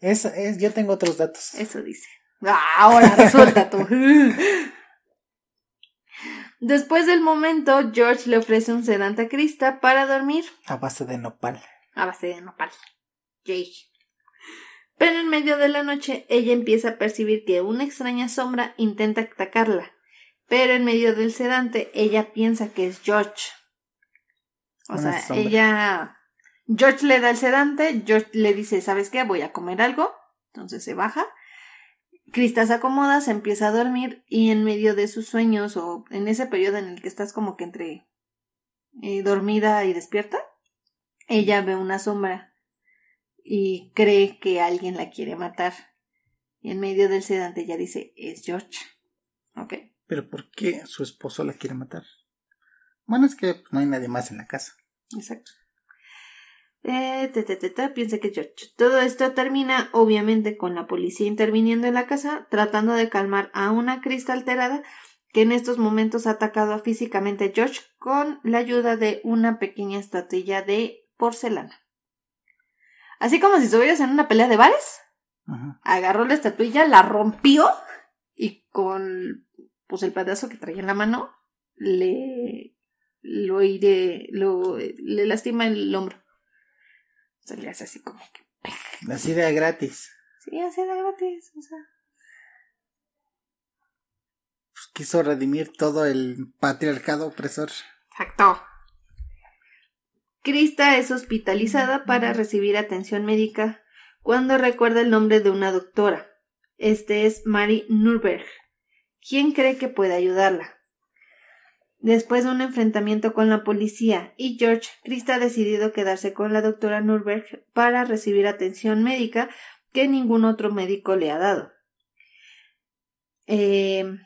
Es, es, yo tengo otros datos. Eso dice. Ah, Ahora resulta tú. Después del momento, George le ofrece un sedante a Krista para dormir A base de nopal. a base de nopal. Yay. Pero en medio de la noche, ella empieza a percibir que una extraña sombra intenta atacarla. Pero en medio del sedante, ella piensa que es George. O Una sea, sombra. ella. George le da el sedante, George le dice, ¿sabes qué? Voy a comer algo. Entonces se baja. Krista se acomoda, se empieza a dormir y en medio de sus sueños o en ese periodo en el que estás como que entre eh, dormida y despierta, ella ve una sombra y cree que alguien la quiere matar. Y en medio del sedante ella dice, es George. ¿Ok? Pero ¿por qué su esposo la quiere matar? Bueno, es que no hay nadie más en la casa. Exacto. Eh, piensa que es George. Todo esto termina, obviamente, con la policía interviniendo en la casa, tratando de calmar a una Krista alterada que en estos momentos ha atacado físicamente a George con la ayuda de una pequeña estatuilla de porcelana. Así como si estuvieras en una pelea de bares, Ajá. agarró la estatuilla, la rompió y con pues el pedazo que traía en la mano le lo iré, lo le lastima el hombro. O sea, le hace así como que Así de gratis. sí, así de gratis, o sea. Pues quiso redimir todo el patriarcado opresor. Exacto. Krista es hospitalizada para recibir atención médica cuando recuerda el nombre de una doctora. Este es Mary Nurberg. ¿Quién cree que puede ayudarla? Después de un enfrentamiento con la policía y George, Krista ha decidido quedarse con la doctora Nurberg para recibir atención médica que ningún otro médico le ha dado. Eh,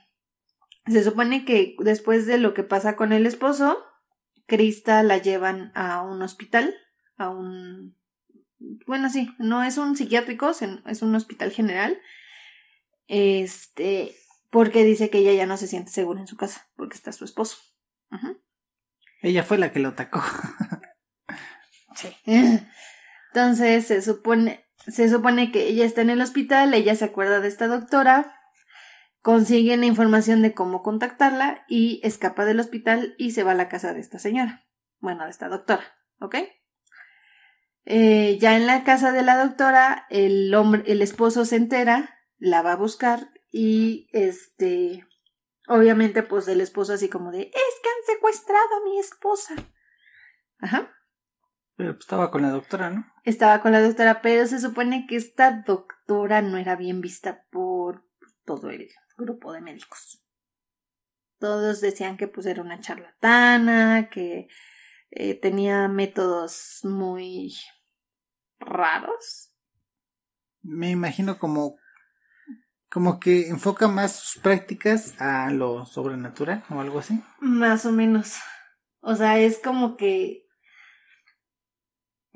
se supone que después de lo que pasa con el esposo, Krista la llevan a un hospital, a un... Bueno, sí, no es un psiquiátrico, es un hospital general. Este, porque dice que ella ya no se siente segura en su casa, porque está su esposo. Ella fue la que lo atacó. sí. Entonces se supone, se supone que ella está en el hospital, ella se acuerda de esta doctora, consigue la información de cómo contactarla y escapa del hospital y se va a la casa de esta señora. Bueno, de esta doctora, ¿ok? Eh, ya en la casa de la doctora, el hombre, el esposo se entera, la va a buscar y este, obviamente, pues el esposo así como de, es que han secuestrado a mi esposa. Ajá. Pero pues, estaba con la doctora, ¿no? Estaba con la doctora, pero se supone que esta doctora no era bien vista por todo el grupo de médicos. Todos decían que pues era una charlatana, que eh, tenía métodos muy raros. Me imagino como como que enfoca más sus prácticas a lo sobrenatural o algo así. Más o menos. O sea, es como que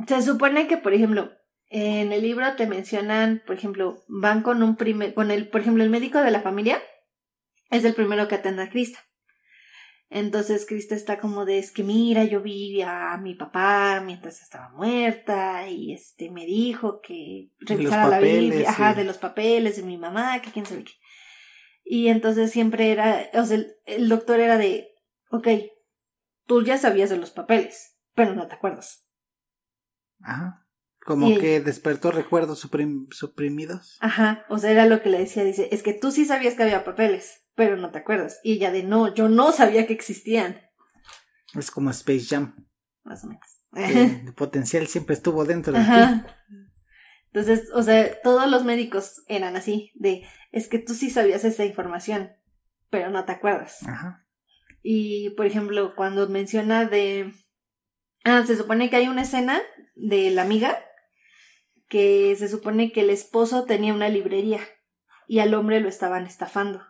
se supone que, por ejemplo, en el libro te mencionan, por ejemplo, van con un primer, con el, por ejemplo, el médico de la familia es el primero que atiende a Krista. Entonces Krista está como de es que mira, yo vi a mi papá mientras estaba muerta y este me dijo que revisara la Biblia, ajá, de los papeles de mi mamá, que quién sabe qué. Y entonces siempre era, o sea, el, doctor era de, ok, tú ya sabías de los papeles, pero no te acuerdas. Ajá. Como que despertó recuerdos suprimidos. Ajá, o sea, era lo que le decía, dice, es que tú sí sabías que había papeles, pero no te acuerdas. Y ella de no, yo no sabía que existían. Es como Space Jam. Más o menos. El potencial siempre estuvo dentro de Ajá. ti. Entonces, o sea, todos los médicos eran así, de, es que tú sí sabías esa información, pero no te acuerdas. Ajá. Y, por ejemplo, cuando menciona de... Ah, se supone que hay una escena de la amiga que se supone que el esposo tenía una librería y al hombre lo estaban estafando.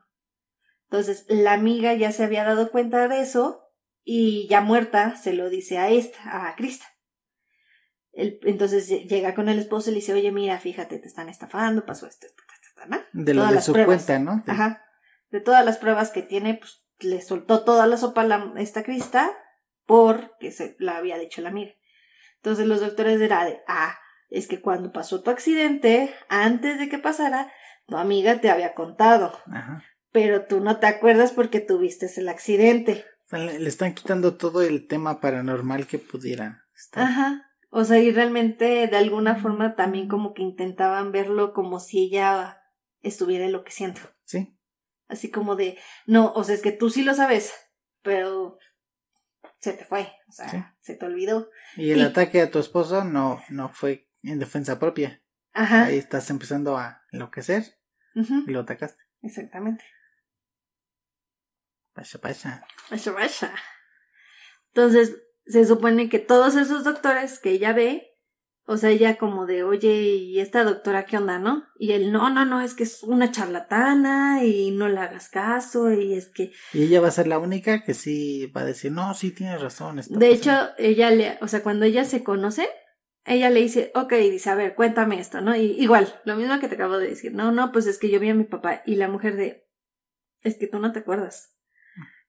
Entonces, la amiga ya se había dado cuenta de eso y ya muerta se lo dice a esta, a Krista. entonces llega con el esposo y le dice, oye, mira, fíjate, te están estafando, pasó esto, esto, esto, ¿no? De lo de su cuenta, ¿no? Ajá. De todas las pruebas que tiene, pues le soltó toda la sopa a esta Krista porque se la había dicho la amiga. Entonces los doctores eran de, ah, es que cuando pasó tu accidente, antes de que pasara, tu amiga te había contado. Ajá. Pero tú no te acuerdas porque tuviste el accidente. le, están quitando todo el tema paranormal que pudiera estar. Ajá. O sea, y realmente de alguna forma también como que intentaban verlo como si ella estuviera enloqueciendo. Sí. Así como de, no, o sea, es que tú sí lo sabes, pero se te fue, o sea, se te olvidó. Y el ataque a tu esposo no, no fue en defensa propia. Ajá. Ahí estás empezando a enloquecer y lo atacaste. Exactamente. Pasa, pasa. Pasa, pasa. Entonces, se supone que todos esos doctores que ella ve, o sea, ella como de, oye, ¿y esta doctora qué onda, no? Y él, no, no, no, es que es una charlatana y no le hagas caso y es que... Y ella va a ser la única que sí va a decir, no, sí, tienes razón. De hecho, ella le, o sea, cuando ella se conoce, ella le dice, ok, dice, a ver, cuéntame esto, ¿no? Y igual, lo mismo que te acabo de decir, no, no, pues es que yo vi a mi papá y la mujer de, es que tú no te acuerdas.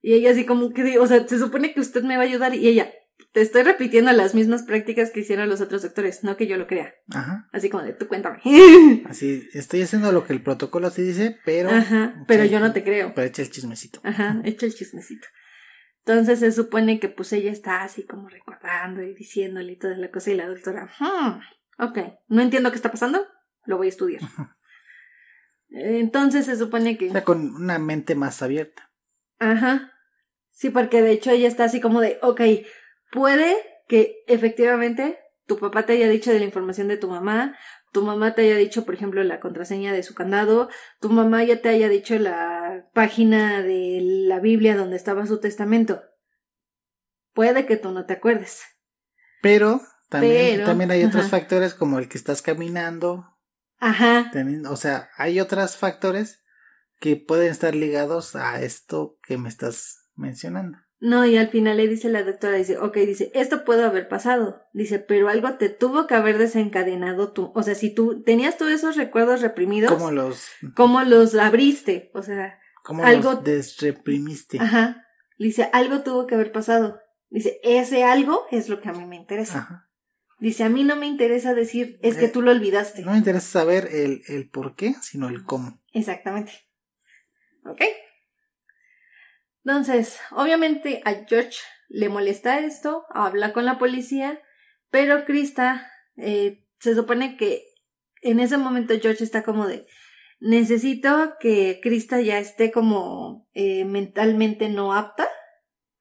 Y ella así como que, o sea, se supone que usted me va a ayudar y ella, te estoy repitiendo las mismas prácticas que hicieron los otros doctores, no que yo lo crea. Ajá. Así como de, tú cuéntame. Así, estoy haciendo lo que el protocolo así dice, pero... Ajá, pero yo no te creo. Pero echa el chismecito. Ajá, echa el chismecito. Entonces se supone que pues ella está así como recordando y diciéndole y toda la cosa y la doctora, hmm, ok, no entiendo qué está pasando, lo voy a estudiar. Entonces se supone que... O sea, con una mente más abierta. Ajá. Sí, porque de hecho ella está así como de, ok, puede que efectivamente tu papá te haya dicho de la información de tu mamá, tu mamá te haya dicho, por ejemplo, la contraseña de su candado, tu mamá ya te haya dicho la página de la Biblia donde estaba su testamento. Puede que tú no te acuerdes. Pero también, Pero, también hay otros ajá. factores como el que estás caminando. Ajá. también- o sea, hay otros factores que pueden estar ligados a esto que me estás mencionando. No, y al final le dice la doctora, dice, ok, dice, esto puede haber pasado. Dice, pero algo te tuvo que haber desencadenado tú. O sea, si tú tenías todos esos recuerdos reprimidos, ¿Cómo los, ¿cómo los abriste? O sea, cómo Algo- los desreprimiste? ajá. Dice, algo tuvo que haber pasado. Dice, ese algo es lo que a mí me interesa. Ajá. Dice, a mí no me interesa decir, es que Eh, tú lo olvidaste. No me interesa saber el, el por qué, sino el cómo. Exactamente. ¿Ok? Entonces, obviamente a George le molesta esto, habla con la policía, pero Krista eh, se supone que en ese momento George está como de, necesito que Krista ya esté como eh, mentalmente no apta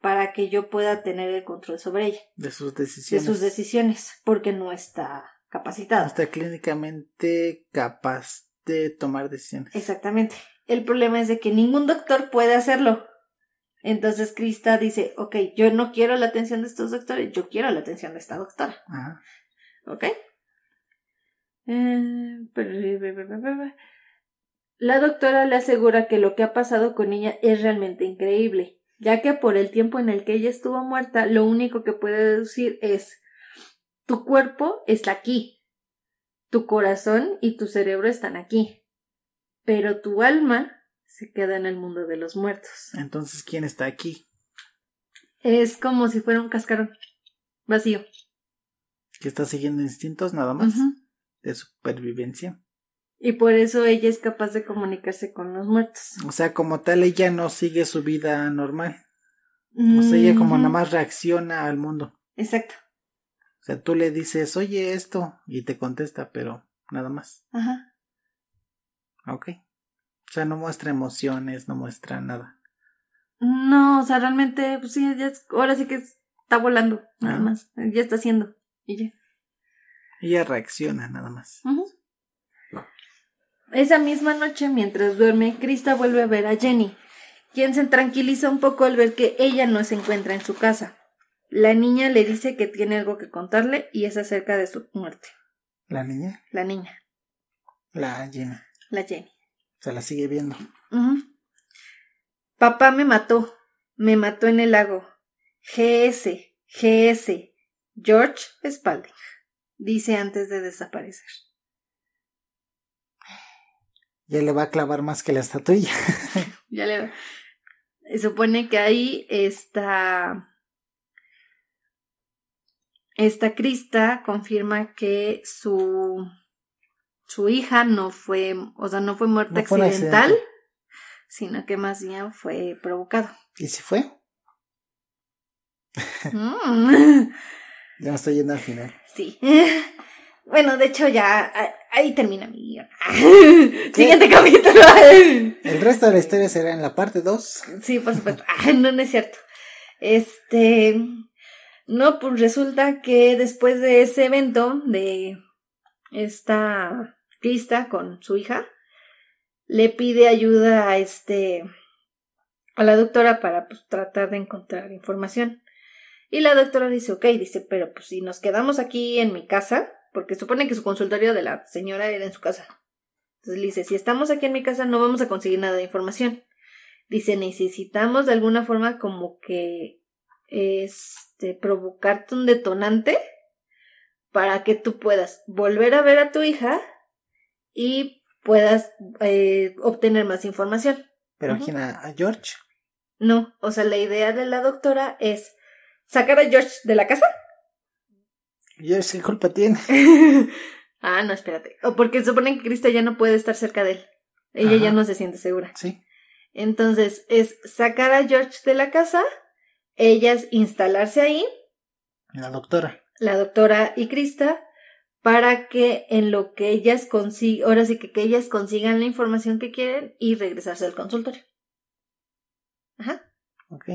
para que yo pueda tener el control sobre ella, De sus de decisiones. sus decisiones, porque no está capacitada. Está clínicamente capaz de tomar decisiones. Exactamente. El problema es de que ningún doctor puede hacerlo. Entonces Krista dice, ok, yo no quiero la atención de estos doctores, yo quiero la atención de esta doctora. Ajá. ¿Ok? Eh, La doctora le asegura que lo que ha pasado con ella es realmente increíble, ya que por el tiempo en el que ella estuvo muerta, lo único que puede deducir es, tu cuerpo está aquí, tu corazón y tu cerebro están aquí, pero tu alma se queda en el mundo de los muertos. Entonces, ¿quién está aquí? Es como si fuera un cascarón vacío. Que está siguiendo instintos nada más de supervivencia. Y por eso ella es capaz de comunicarse con los muertos. O sea, como tal, ella no sigue su vida normal. O sea, ella como nada más reacciona al mundo. Exacto. O sea, tú le dices, oye, esto, y te contesta, pero nada más. Ajá. Ok. O sea, no muestra emociones, no muestra nada. No, o sea, realmente, pues sí, ya es- ahora sí que está volando, nada Ah. más. Ya está haciendo. Y ya. Ella reacciona nada más. Esa misma noche, mientras duerme, Krista vuelve a ver a Jenny, quien se tranquiliza un poco al ver que ella no se encuentra en su casa. La niña le dice que tiene algo que contarle y es acerca de su muerte. La niña, La niña, la Jenny. La Jenny. Se la sigue viendo. Papá me mató, me mató en el lago. GS, GS, George Spalding, dice antes de desaparecer. Ya le va a clavar más que la estatuilla. Ya le se supone que ahí está esta Krista confirma que su su hija no fue, o sea, no fue muerte No fue accidental, sino que más bien fue provocado. ¿Y si fue? Mm. Ya me estoy yendo al final. Sí. Bueno, de hecho ya ahí termina mi guion. Siguiente capítulo. El resto de la historia será en la parte 2. Sí, por supuesto. Ah, no, no es cierto. Este. No, pues resulta que después de ese evento de esta Krista con su hija, le pide ayuda a este. a la doctora para pues, tratar de encontrar información. Y la doctora dice, ok, dice, pero pues si nos quedamos aquí en mi casa, porque supone que su consultorio de la señora era en su casa. Entonces le dice, si estamos aquí en mi casa no vamos a conseguir nada de información. Dice, necesitamos de alguna forma como que este provocarte un detonante para que tú puedas volver a ver a tu hija y puedas eh, obtener más información. Pero Ujú. ¿quién a, a George? No, o sea, la idea de la doctora es sacar a George de la casa. George, ¿qué culpa tiene? ah, no, espérate. O porque se supone que Krista ya no puede estar cerca de él. Ella Ajá. ya no se siente segura. Sí. Entonces, es sacar a George de la casa, ellas instalarse ahí, La doctora. la doctora y Krista, para que en lo que ellas consigan, ahora sí que, que ellas consigan la información que quieren y regresarse al consultorio. Ajá. Ok.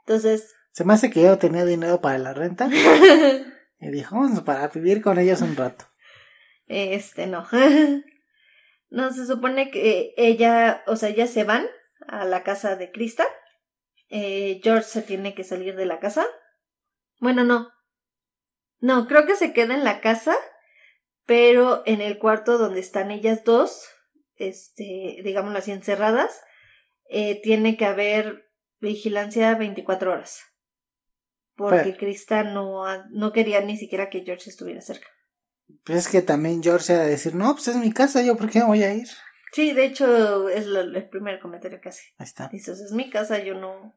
Entonces, Se me hace que ya no tenía dinero para la renta. Y dijo, vamos para vivir con ellos un rato. Este, no. no, se supone que ella, o sea, ya se van a la casa de Krista. Eh, George se tiene que salir de la casa. Bueno, no. No, creo que se queda en la casa, pero en el cuarto donde están ellas dos, este, digámoslo así, encerradas, eh, tiene que haber vigilancia 24 horas. Porque Krista no, no quería ni siquiera que George estuviera cerca. Pues es que también George era decir, no, pues es mi casa, yo por qué voy a ir. Sí, de hecho es el primer comentario que hace. Ahí está. Dices, es mi casa, yo no.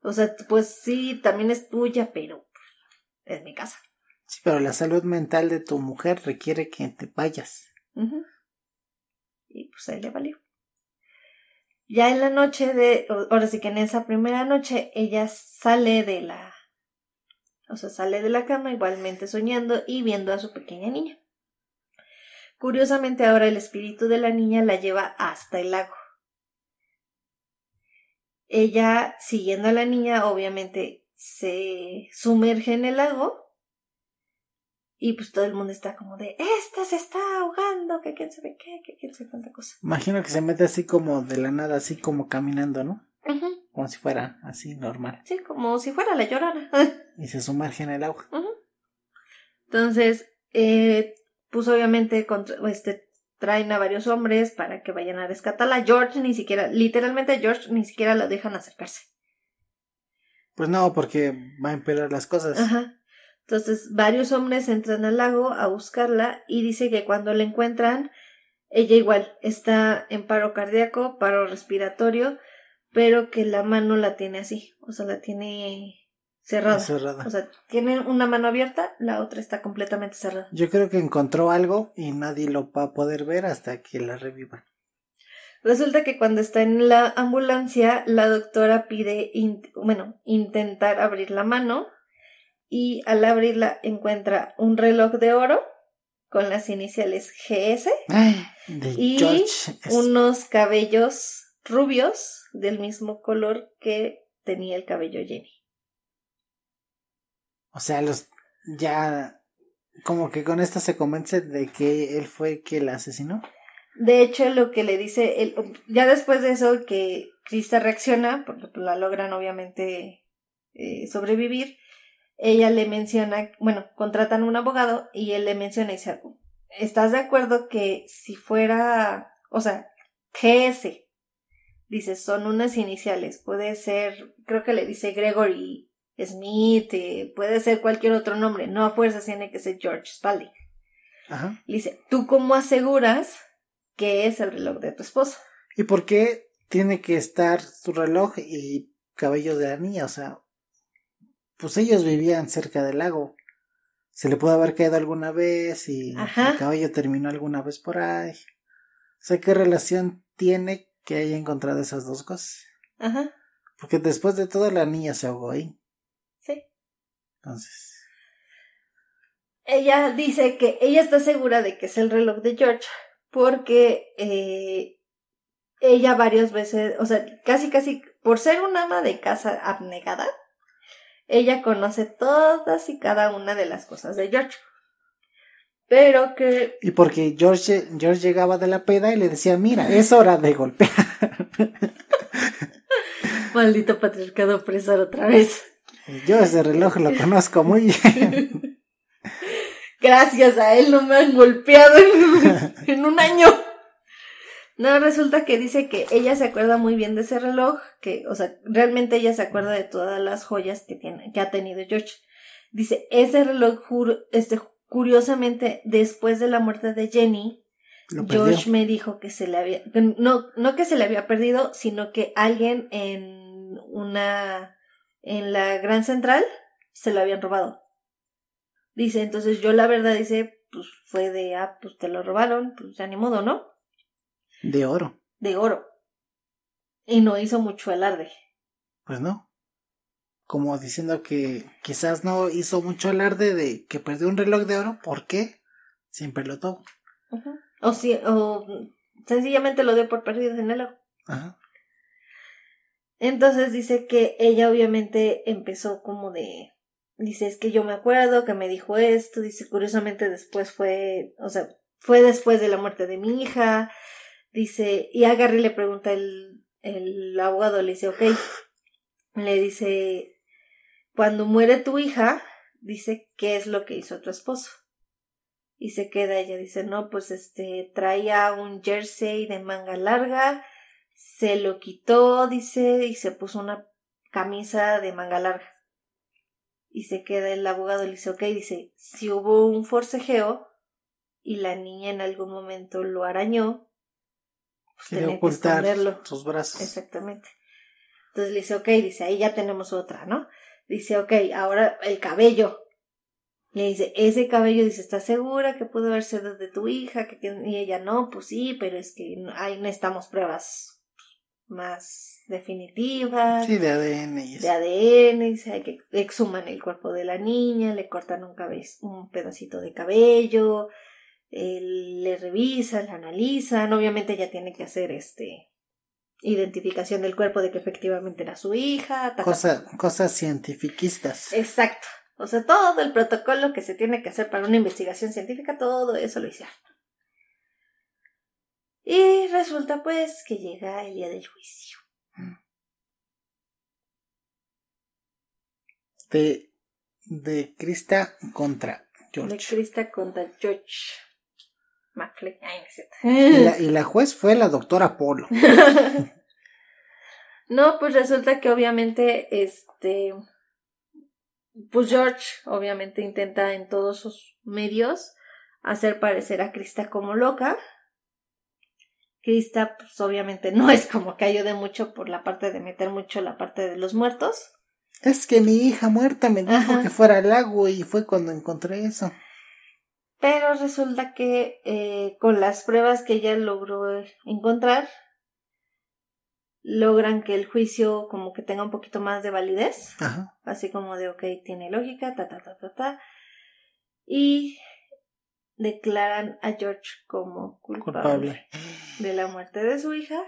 O sea, pues sí, también es tuya, pero es mi casa. Sí, pero la salud mental de tu mujer requiere que te vayas. Y pues ahí le valió. Ya en la noche de, ahora sí que en esa primera noche, ella sale de la, o sea, sale de la cama igualmente soñando y viendo a su pequeña niña. Curiosamente ahora el espíritu de la niña la lleva hasta el lago. Ella, siguiendo a la niña, obviamente se sumerge en el lago y pues todo el mundo está como de, esta se está ahogando, que quién sabe qué, que quién sabe cuánta cosa. Imagino que se mete así como de la nada, así como caminando, ¿no? Como si fuera así normal. Sí, como si fuera la llorona. y se sumerge en el agua. Entonces, eh, pues obviamente este, traen a varios hombres para que vayan a rescatarla. George ni siquiera, literalmente George ni siquiera la dejan acercarse. Pues no, porque va a empeorar las cosas. Ajá. Entonces, varios hombres entran al lago a buscarla y dice que cuando la encuentran, ella igual está en paro cardíaco, paro respiratorio, pero que la mano la tiene así, o sea, la tiene cerrada. cerrada. O sea, tiene una mano abierta, la otra está completamente cerrada. Yo creo que encontró algo y nadie lo va a poder ver hasta que la reviva. Resulta que cuando está en la ambulancia, la doctora pide, bueno, intentar abrir la mano y al abrirla encuentra un reloj de oro con las iniciales GS y unos cabellos rubios del mismo color que tenía el cabello Jenny. O sea, los ya como que con esto se convence de que él fue quien la asesinó. De hecho, lo que le dice, él, ya después de eso que Krista reacciona, porque la logran obviamente eh, sobrevivir, ella le menciona, bueno, contratan un abogado y él le menciona y dice, ¿estás de acuerdo que si fuera, o sea, GS, dice, son unas iniciales, puede ser, creo que le dice Gregory Smith, eh, puede ser cualquier otro nombre, no a fuerza tiene que ser George Spalding. Ajá. Le dice, ¿tú cómo aseguras que es el reloj de tu esposa? ¿Y por qué tiene que estar su reloj y cabello de la niña? O sea, pues ellos vivían cerca del lago. Se le pudo haber caído alguna vez y el caballo terminó alguna vez por ahí. O sea, ¿qué relación tiene que haya encontrado esas dos cosas? Ajá. Porque después de todo la niña se ahogó ahí. Sí. Entonces. Ella dice que ella está segura de que es el reloj de George porque eh, ella varias veces, o sea, casi casi por ser una ama de casa abnegada, ella conoce todas y cada una de las cosas de George. Pero que... Y porque George, George llegaba de la peda y le decía, mira, es hora de golpear. Maldito patriarcado opresor otra vez. Yo ese reloj lo conozco muy bien. Gracias a él no me han golpeado en un año. No, resulta que dice que ella se acuerda muy bien de ese reloj, que, o sea, realmente ella se acuerda de todas las joyas que tiene, que ha tenido George. Dice, ese reloj, este, curiosamente, después de la muerte de Jenny, George me dijo que se le había, no, no que se le había perdido, sino que alguien en una, en la Gran Central se lo habían robado. Dice, entonces yo la verdad dice, pues fue de, ah, pues te lo robaron, pues ya ni modo, ¿no? De oro. De oro. Y no hizo mucho alarde. Pues no. Como diciendo que quizás no hizo mucho alarde de que perdió un reloj de oro, ¿por qué? Siempre lo tuvo. O, si, o sencillamente lo dio por perdido en el oro. Ajá. Entonces dice que ella obviamente empezó como de dice, es que yo me acuerdo que me dijo esto, dice, curiosamente después fue, o sea, fue después de la muerte de mi hija, dice, y a Gary le pregunta el, el abogado, le dice, ok, le dice, cuando muere tu hija, dice, ¿qué es lo que hizo tu esposo? Y se queda ella, dice, no, pues este, traía un jersey de manga larga, se lo quitó, dice, y se puso una camisa de manga larga. Y se queda el abogado y le dice, ok, dice, si hubo un forcejeo y la niña en algún momento lo arañó, pues tenía que esconderlo. sus brazos. Exactamente. Entonces le dice, ok, dice, ahí ya tenemos otra, ¿no? Dice, ok, ahora el cabello. Le dice, ese cabello, dice, ¿estás segura que pudo haber sido de tu hija? Que, y ella, no, pues sí, pero es que ahí necesitamos pruebas más definitivas. Sí, de ADN. Y De ADN, dice, hay que exhuman el cuerpo de la niña, le cortan un, un pedacito de cabello, le revisan, la analizan, obviamente ella tiene que hacer este identificación del cuerpo de que efectivamente era su hija. cosas cientifiquistas. Exacto. O sea, todo el protocolo que se tiene que hacer para una investigación científica, todo eso lo hicieron. Y resulta pues que llega el día del juicio. De, de Krista contra George. De Krista contra George. y, la, juez fue la doctora Polo. no, pues resulta que obviamente, este, pues George obviamente intenta en todos sus medios hacer parecer a Krista como loca. Krista, pues obviamente no es como que ayude mucho por la parte de meter mucho la parte de los muertos. Es que mi hija muerta me dijo que fuera al lago y fue cuando encontré eso. Pero resulta que eh, con las pruebas que ella logró encontrar, logran que el juicio como que tenga un poquito más de validez. Así como de, ok, tiene lógica, ta, ta, ta, ta, ta. Y declaran a George como culpable, de la muerte de su hija.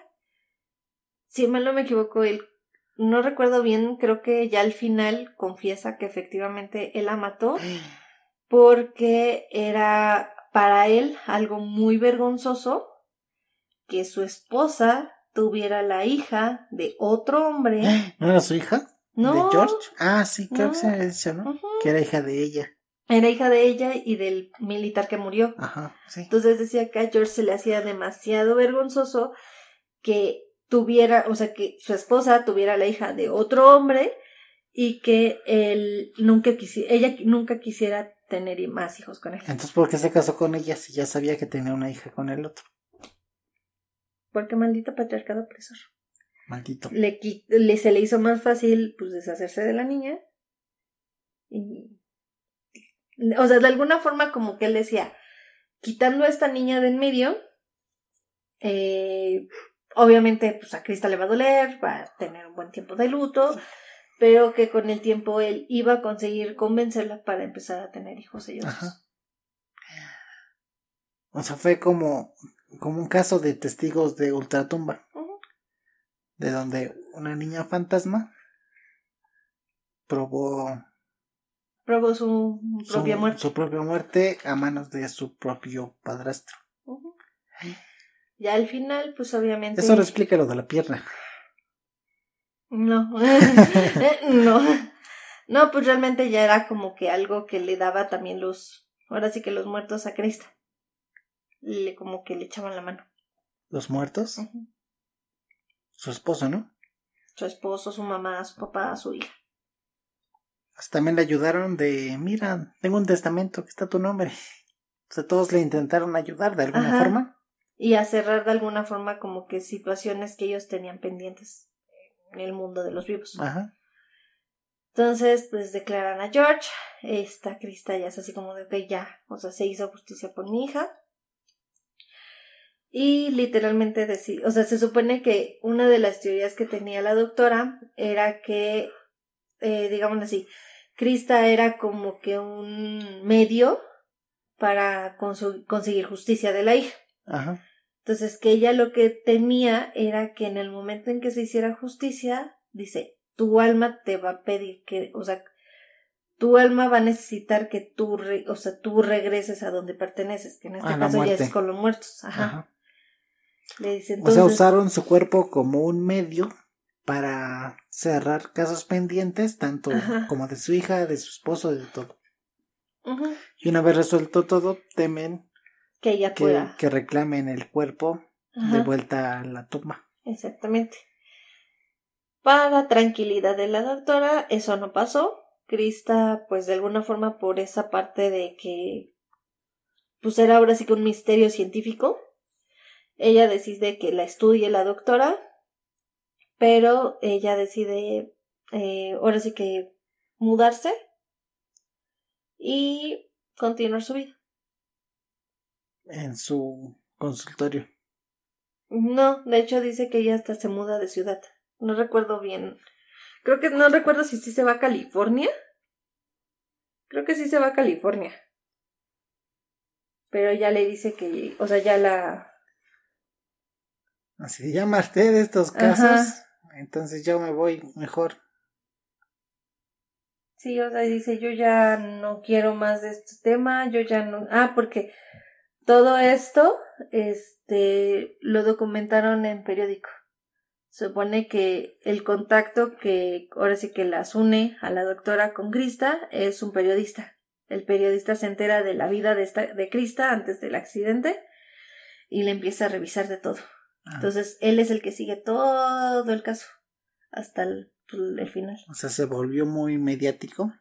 Si mal no me equivoco, él, no recuerdo bien, creo que ya al final confiesa que efectivamente él la mató. porque era para él algo muy vergonzoso que su esposa tuviera la hija de otro hombre. ¿No era su hija? No. ¿De George? Ah, sí, creo que se había dicho, ¿no? Que era hija de ella. Era hija de ella y del militar que murió. Ajá, sí. Entonces decía que a George se le hacía demasiado vergonzoso que tuviera, o sea, que su esposa tuviera la hija de otro hombre y que él nunca quisiera, ella nunca quisiera tener más hijos con él. Entonces, ¿por qué se casó con ella si ya sabía que tenía una hija con el otro? Porque maldito patriarcado opresor. Maldito. Le, le, se le hizo más fácil, pues, deshacerse de la niña. Y. O sea, de alguna forma, como que él decía, quitando a esta niña de en medio, eh, obviamente, pues a Crista le va a doler, va a tener un buen tiempo de luto pero que con el tiempo él iba a conseguir convencerla para empezar a tener hijos ellos. O sea, fue como, como un caso de testigos de ultratumba. De donde una niña fantasma probó. Probó su propia muerte. Su propia muerte a manos de su propio padrastro. Ya al final, pues obviamente. Eso lo explica lo de la pierna. No, no. No, pues realmente ya era como que algo que le daba también los, ahora sí que los muertos a Cristo. Le como que le echaban la mano. ¿Los muertos? Su esposo, ¿no? Su esposo, su mamá, su papá, su hija. También le ayudaron de, mira, tengo un testamento que está tu nombre. O sea, todos le intentaron ayudar de alguna forma. Y a cerrar de alguna forma como que situaciones que ellos tenían pendientes en el mundo de los vivos. Ajá. Entonces, pues declaran a George. Esta Crista ya es así como de que ya, o sea, se hizo justicia por mi hija. Y literalmente decir, o sea, se supone que una de las teorías que tenía la doctora era que, eh, digamos así, Crista era como que un medio para conseguir justicia de la hija. Ajá. Entonces, que ella lo que tenía era que en el momento en que se hiciera justicia, dice, tu alma te va a pedir que, o sea, tu alma va a necesitar que tú, o sea, tú regreses a donde perteneces, que en este caso ya es con los muertos. Ajá. Le dice, entonces... O sea, usaron su cuerpo como un medio para cerrar casos pendientes, tanto como de su hija, de su esposo, de todo. Y una vez resuelto todo, temen que ella pueda. Que reclamen el cuerpo de vuelta a la tumba. Exactamente. Para tranquilidad de la doctora, eso no pasó. Crista, pues de alguna forma por esa parte de que pues era ahora sí que un misterio científico. Ella decide que la estudie la doctora, pero ella decide eh, ahora sí que mudarse y continuar su vida. En su consultorio. No, de hecho dice que ella hasta se muda de ciudad. No recuerdo bien. Creo que no recuerdo si sí se va a California. Creo que sí se va a California. Pero ya le dice que, o sea, ya la... Así llama usted de estos casos. Entonces yo me voy mejor. Sí, o sea, dice, yo ya no quiero más de este tema, yo ya no... Ah, porque todo esto, este, lo documentaron en periódico. Supone que el contacto que ahora sí que las une a la doctora con Crista es un periodista. El periodista se entera de la vida de, esta, de Crista antes del accidente y le empieza a revisar de todo. Ah. Entonces, él es el que sigue todo el caso hasta el, final. O sea, se volvió muy mediático.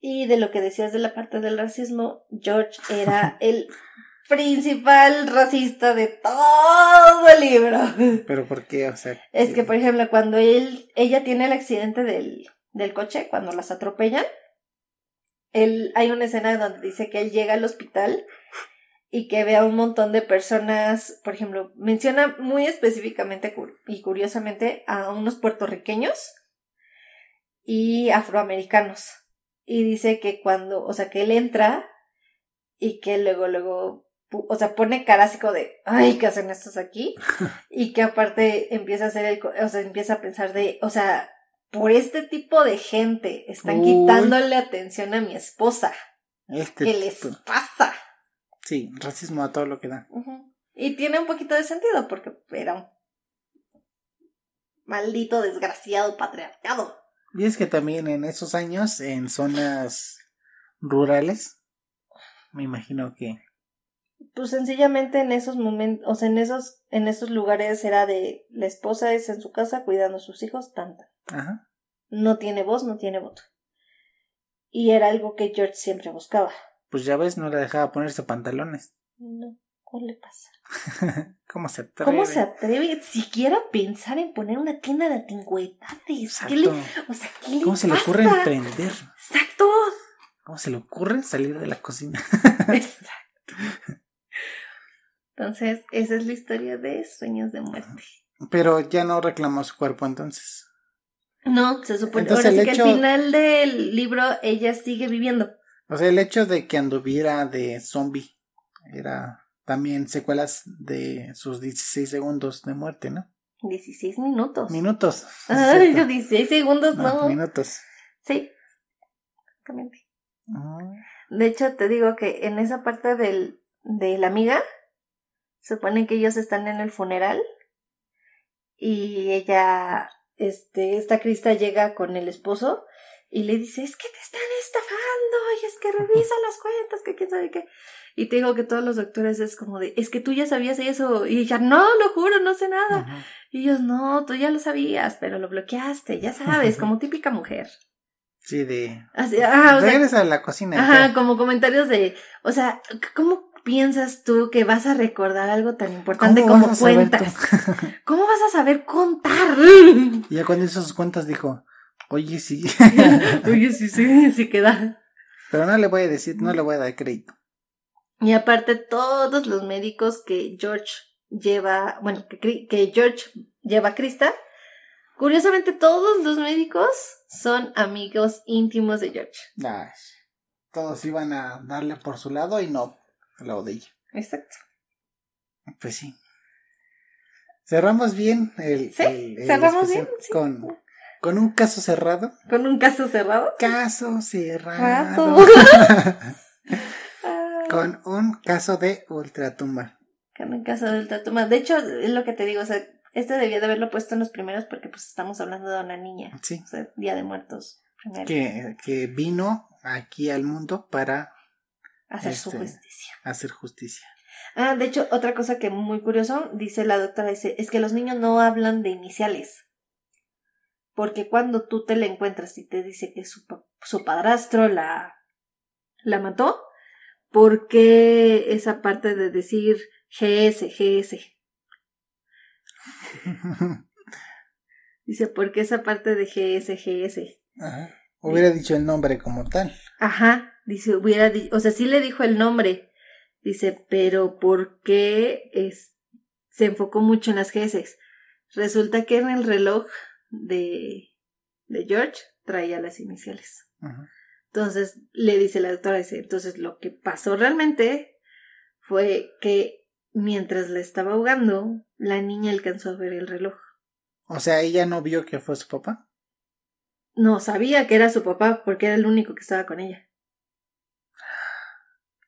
Y de lo que decías de la parte del racismo, George era el principal racista de todo el libro. ¿Pero por qué? O sea. Es que, por ejemplo, cuando él, ella tiene el accidente del, del coche, cuando las atropellan, él, hay una escena donde dice que él llega al hospital y que ve a un montón de personas, por ejemplo, menciona muy específicamente y curiosamente a unos puertorriqueños y afroamericanos y dice que cuando, o sea, que él entra y que luego, luego, o sea, pone como de, ay, ¿qué hacen estos aquí? y que aparte empieza a hacer el, o sea, empieza a pensar de, o sea, por este tipo de gente están quitándole atención a mi esposa. Este ¿Qué les pasa? Sí, racismo a todo lo que da. Y tiene un poquito de sentido porque era un maldito desgraciado patriarcado. Y es que también en esos años, en zonas rurales, me imagino que. Pues sencillamente en esos momentos, o sea, en esos, en esos lugares era de la esposa es en su casa cuidando a sus hijos, tanta. Ajá. No tiene voz, no tiene voto. Y era algo que George siempre buscaba. Pues ya ves, no le dejaba ponerse pantalones. No. ¿Cómo le pasa? ¿Cómo se atreve? ¿Cómo se atreve siquiera pensar en poner una tienda de antigüedades? ¿Qué le, o sea, ¿qué ¿Cómo se le ocurre emprender? Exacto. ¿Cómo se le ocurre salir de la cocina? Exacto. Entonces, esa es la historia de Sueños de Muerte. Pero ya no reclamó su cuerpo entonces. No, se supone Ahora sí que al final del libro ella sigue viviendo. O sea, el hecho de que anduviera de zombie era también secuelas de sus 16 segundos de muerte, ¿no? 16 minutos. Minutos. Ay, 16 segundos, no. Minutos. Sí. Exactamente. Ah. De hecho, te digo que en esa parte del, de la amiga, supone que ellos están en el funeral y ella, este, esta Crista llega con el esposo y le dice, es que te están estafando y es que revisa las cuentas, que quién sabe qué. Y te digo que todos los doctores es como de, es que tú ya sabías eso. Y ella, no, lo juro, no sé nada. Y ellos, no, tú ya lo sabías, pero lo bloqueaste, ya sabes, como típica mujer. Sí, de... Así, ah, Regresa a la cocina. Ajá, como comentarios de, o sea, ¿cómo piensas tú que vas a recordar algo tan importante como cuentas? ¿Cómo vas a saber contar? Y ya cuando hizo sus cuentas dijo, oye, sí. oye, sí, sí, sí queda. Pero no le voy a decir, no le voy a dar crédito. Y aparte todos los médicos que George lleva, bueno, que, que George lleva a Krista, curiosamente todos los médicos son amigos íntimos de George. todos iban a darle por su lado y no al lado de ella. Exacto. Pues sí. Cerramos bien el. Sí, cerramos bien. Con, Con un caso cerrado. ¿Con un caso cerrado? Caso cerrado. Con un caso de ultratumba. Con un caso de ultratumba. De hecho, es lo que te digo, o sea, este debía de haberlo puesto en los primeros porque pues estamos hablando de una niña. Sí. O sea, Día de Muertos. Que, que vino aquí al mundo para hacer su este, justicia. Hacer justicia. Ah, de hecho, otra cosa que muy curioso, dice la doctora, dice, es que los niños no hablan de iniciales. Porque cuando tú te la encuentras y te dice que su, su padrastro la, la mató, ¿por qué esa parte de decir GS, GS? dice, ¿por qué esa parte de GS, GS? Ajá. Hubiera dicho el nombre como tal. Ajá, dice, hubiera dicho, o sea, sí le dijo el nombre. Dice, pero ¿por qué es, se enfocó mucho en las GS? Resulta que en el reloj de, de George traía las iniciales. Entonces le dice la doctora, dice, entonces lo que pasó realmente fue que mientras la estaba ahogando, la niña alcanzó a ver el reloj. O sea, ella no vio que fue su papá. No, sabía que era su papá porque era el único que estaba con ella.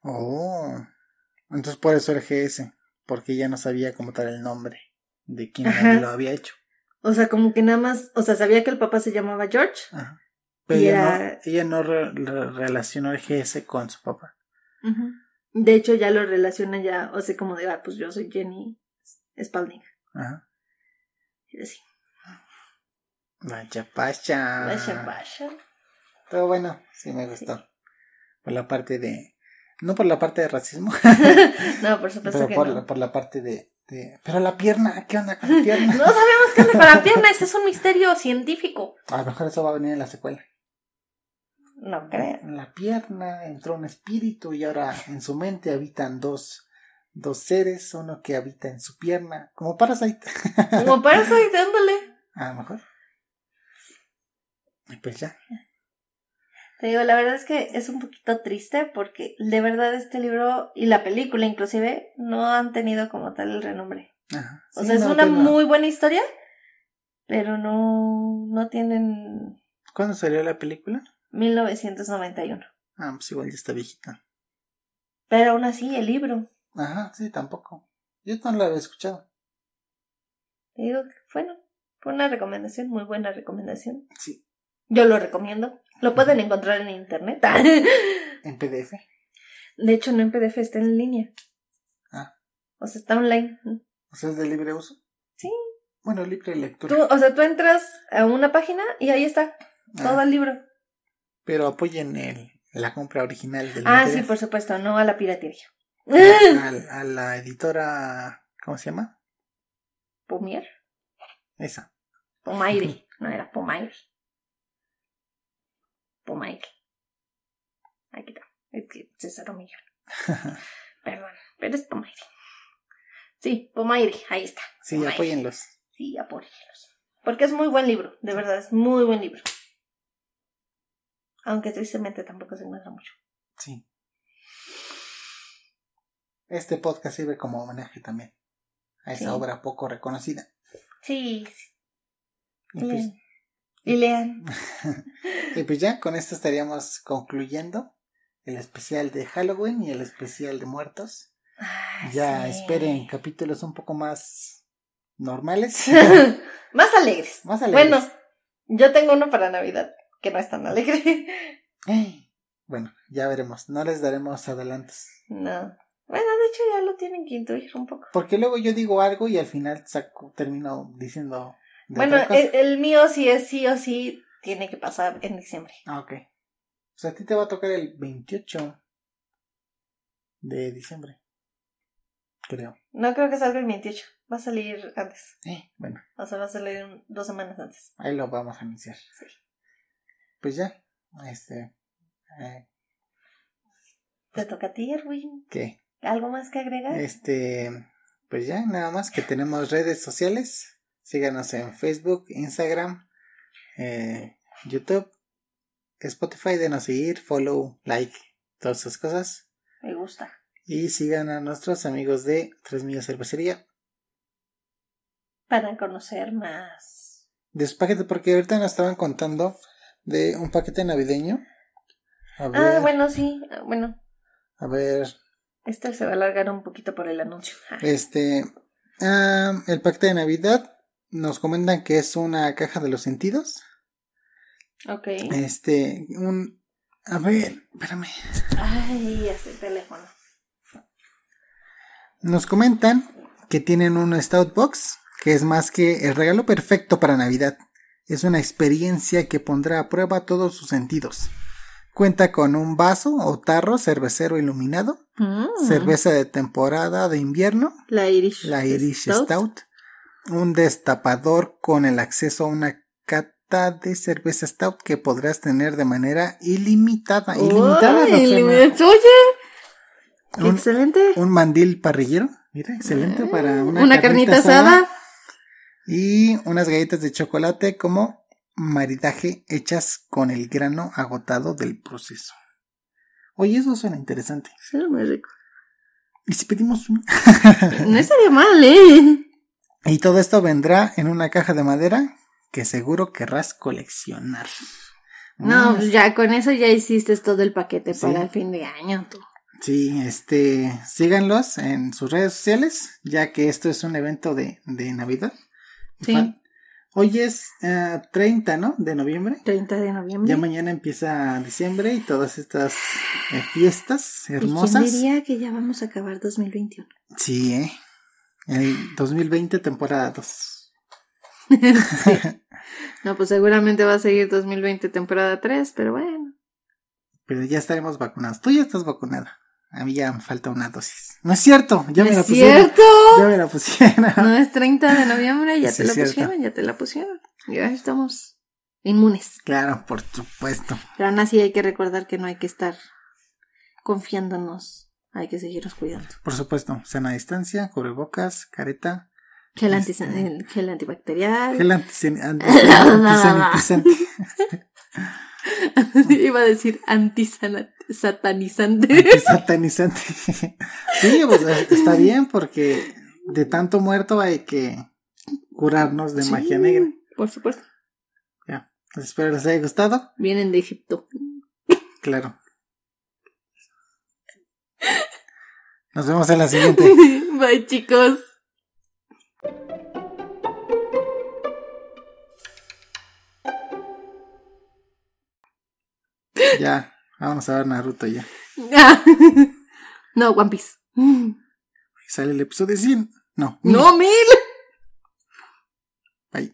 Oh. Entonces por eso era GS, porque ella no sabía cómo tal el nombre de quien lo había hecho. O sea, como que nada más, o sea, sabía que el papá se llamaba George. Pero ella, no, relacionó el GS con su papá. De hecho, ya lo relaciona ya, o sea, como de, ah, pues yo soy Jenny Spalding. Ajá. Y así. Vaya pacha. Vaya pacha. Pero bueno, sí me gustó. Por la parte de. No por la parte de racismo. no, por supuesto que por, no. por la parte de pero la pierna, ¿qué onda con la pierna? no sabemos qué onda con la pierna, ese es un misterio científico. A lo mejor eso va a venir en la secuela. No creo. En la pierna entró un espíritu y ahora en su mente habitan dos, dos seres, uno que habita en su pierna, como Parasite. Como Parasite, ándale. A lo mejor. Y pues ya. Te digo, la verdad es que es un poquito triste porque de verdad este libro y la película inclusive no han tenido como tal el renombre. o sea, es una muy buena historia, pero no, no tienen... ¿Cuándo salió la película? 1991. Ah, pues igual ya está viejita. Pero aún así, el libro. Ajá, sí, tampoco. Yo no la había escuchado. Te digo, bueno, fue una recomendación, muy buena recomendación. Sí. Yo lo recomiendo. Lo pueden encontrar en internet. ¿En PDF? De hecho, no en PDF, está en línea. Ah. O sea, está online. ¿O sea, es de libre uso? Sí. Bueno, libre lectura. Tú, o sea, tú entras a una página y ahí está todo ah. el libro. Pero apoyen el, la compra original del Ah, sí, por supuesto, no a la piratería. A, a, la editora, ¿cómo se llama? Pomier. Esa. Pomaire, no era Pomaire. Pomaire. Aquí está. Es que César Millón. Perdón, pero es Pomaire. Sí, Pomaire, ahí está. Sí, apóyenlos. Sí, apóyenlos. Porque es muy buen libro, de verdad, es muy buen libro. Aunque tristemente tampoco se encuentra mucho. Sí. Este podcast sirve como homenaje también a esa obra poco reconocida. Sí. sí. Pues, y lean. y pues ya, con esto estaríamos concluyendo el especial de Halloween y el especial de muertos. Ah, ya esperen capítulos un poco más normales. más alegres. Más alegres. Bueno, yo tengo uno para Navidad que no es tan alegre. Bueno, ya veremos. No les daremos adelantos. No. Bueno, de hecho ya lo tienen que intuir un poco. Porque luego yo digo algo y al final saco, termino diciendo bueno, el, mío sí es sí o sí tiene que pasar en diciembre. Ah, ok. O sea, a ti te va a tocar el 28 de diciembre. Creo. No creo que salga el 28. Va a salir antes. Eh, bueno. O sea, va a salir dos semanas antes. Ahí lo vamos a anunciar. Sí. Pues ya. Este. Eh. Te toca a ti, Erwin. ¿Qué? ¿Algo más que agregar? Este. Pues ya, nada más que tenemos redes sociales. Síganos en Facebook, Instagram, eh, YouTube, Spotify, denos seguir, follow, like, todas esas cosas. Me gusta. Y sigan a nuestros amigos de Tres Millas Cervecería. Para conocer más. de su paquete, porque ahorita nos estaban contando de un paquete navideño. ah, bueno, sí, bueno. A ver. Este se va a alargar un poquito por el anuncio. Este, ah, el paquete de Navidad nos comentan que es una caja de los sentidos. Ok. Este, un, a ver, espérame. Ay, es el teléfono. Nos comentan que tienen un Stout Box, que es más que el regalo perfecto para Navidad. Es una experiencia que pondrá a prueba todos sus sentidos. Cuenta con un vaso o tarro cervecero iluminado, mm. cerveza de temporada de invierno, la Irish, la Irish Stout. Un destapador con el acceso a una cata de cerveza Stout que podrás tener de manera ilimitada. ilimitada, Oye, excelente. Un mandil parrillero, mira, excelente ah, para una, una carnita, asada y unas galletas de chocolate como maridaje hechas con el grano agotado del proceso. Oye, eso suena interesante. Suena muy rico. ¿Y si pedimos un... no estaría mal, ¿eh? Y todo esto vendrá en una caja de madera que seguro querrás coleccionar. No, pues ya con eso ya hiciste todo el paquete para el fin de año. Tú. Sí, este, síganlos en sus redes sociales, ya que esto es un evento de, de Navidad. Sí. Hoy es 30, eh, ¿no? De noviembre. 30 de noviembre. Ya mañana empieza diciembre y todas estas eh, fiestas hermosas. ¿Y quién diría que ya vamos a acabar 2021? Sí, ¿eh? El 2020 temporada 2. No, pues seguramente va a seguir 2020 temporada 3, pero bueno. Pero ya estaremos vacunados. Tú ya estás vacunada. A mí ya me falta una dosis. No es cierto, ya me la pusieron. cierto? Ya me la pusieron. No es 30 de noviembre, ya te la pusieron, ya te la pusieron. Ya estamos inmunes. Claro, por supuesto. Pero aún así hay que recordar que no hay que estar confiándonos. Hay que seguirnos cuidando. Por supuesto, sana distancia, cubrebocas, careta. Gel, este... gel antibacterial. Gel antisanitizante. Iba a decir antisatanizante. Antisatanizante. sí, pues está bien porque de tanto muerto hay que curarnos de magia negra. Por supuesto. Ya. Espero les haya gustado. Vienen de Egipto. Claro. Nos vemos en la siguiente. Bye, chicos. Ya, vamos a ver Naruto ya. no, One Piece. Sale el episodio 100. No. No, mil. Bye.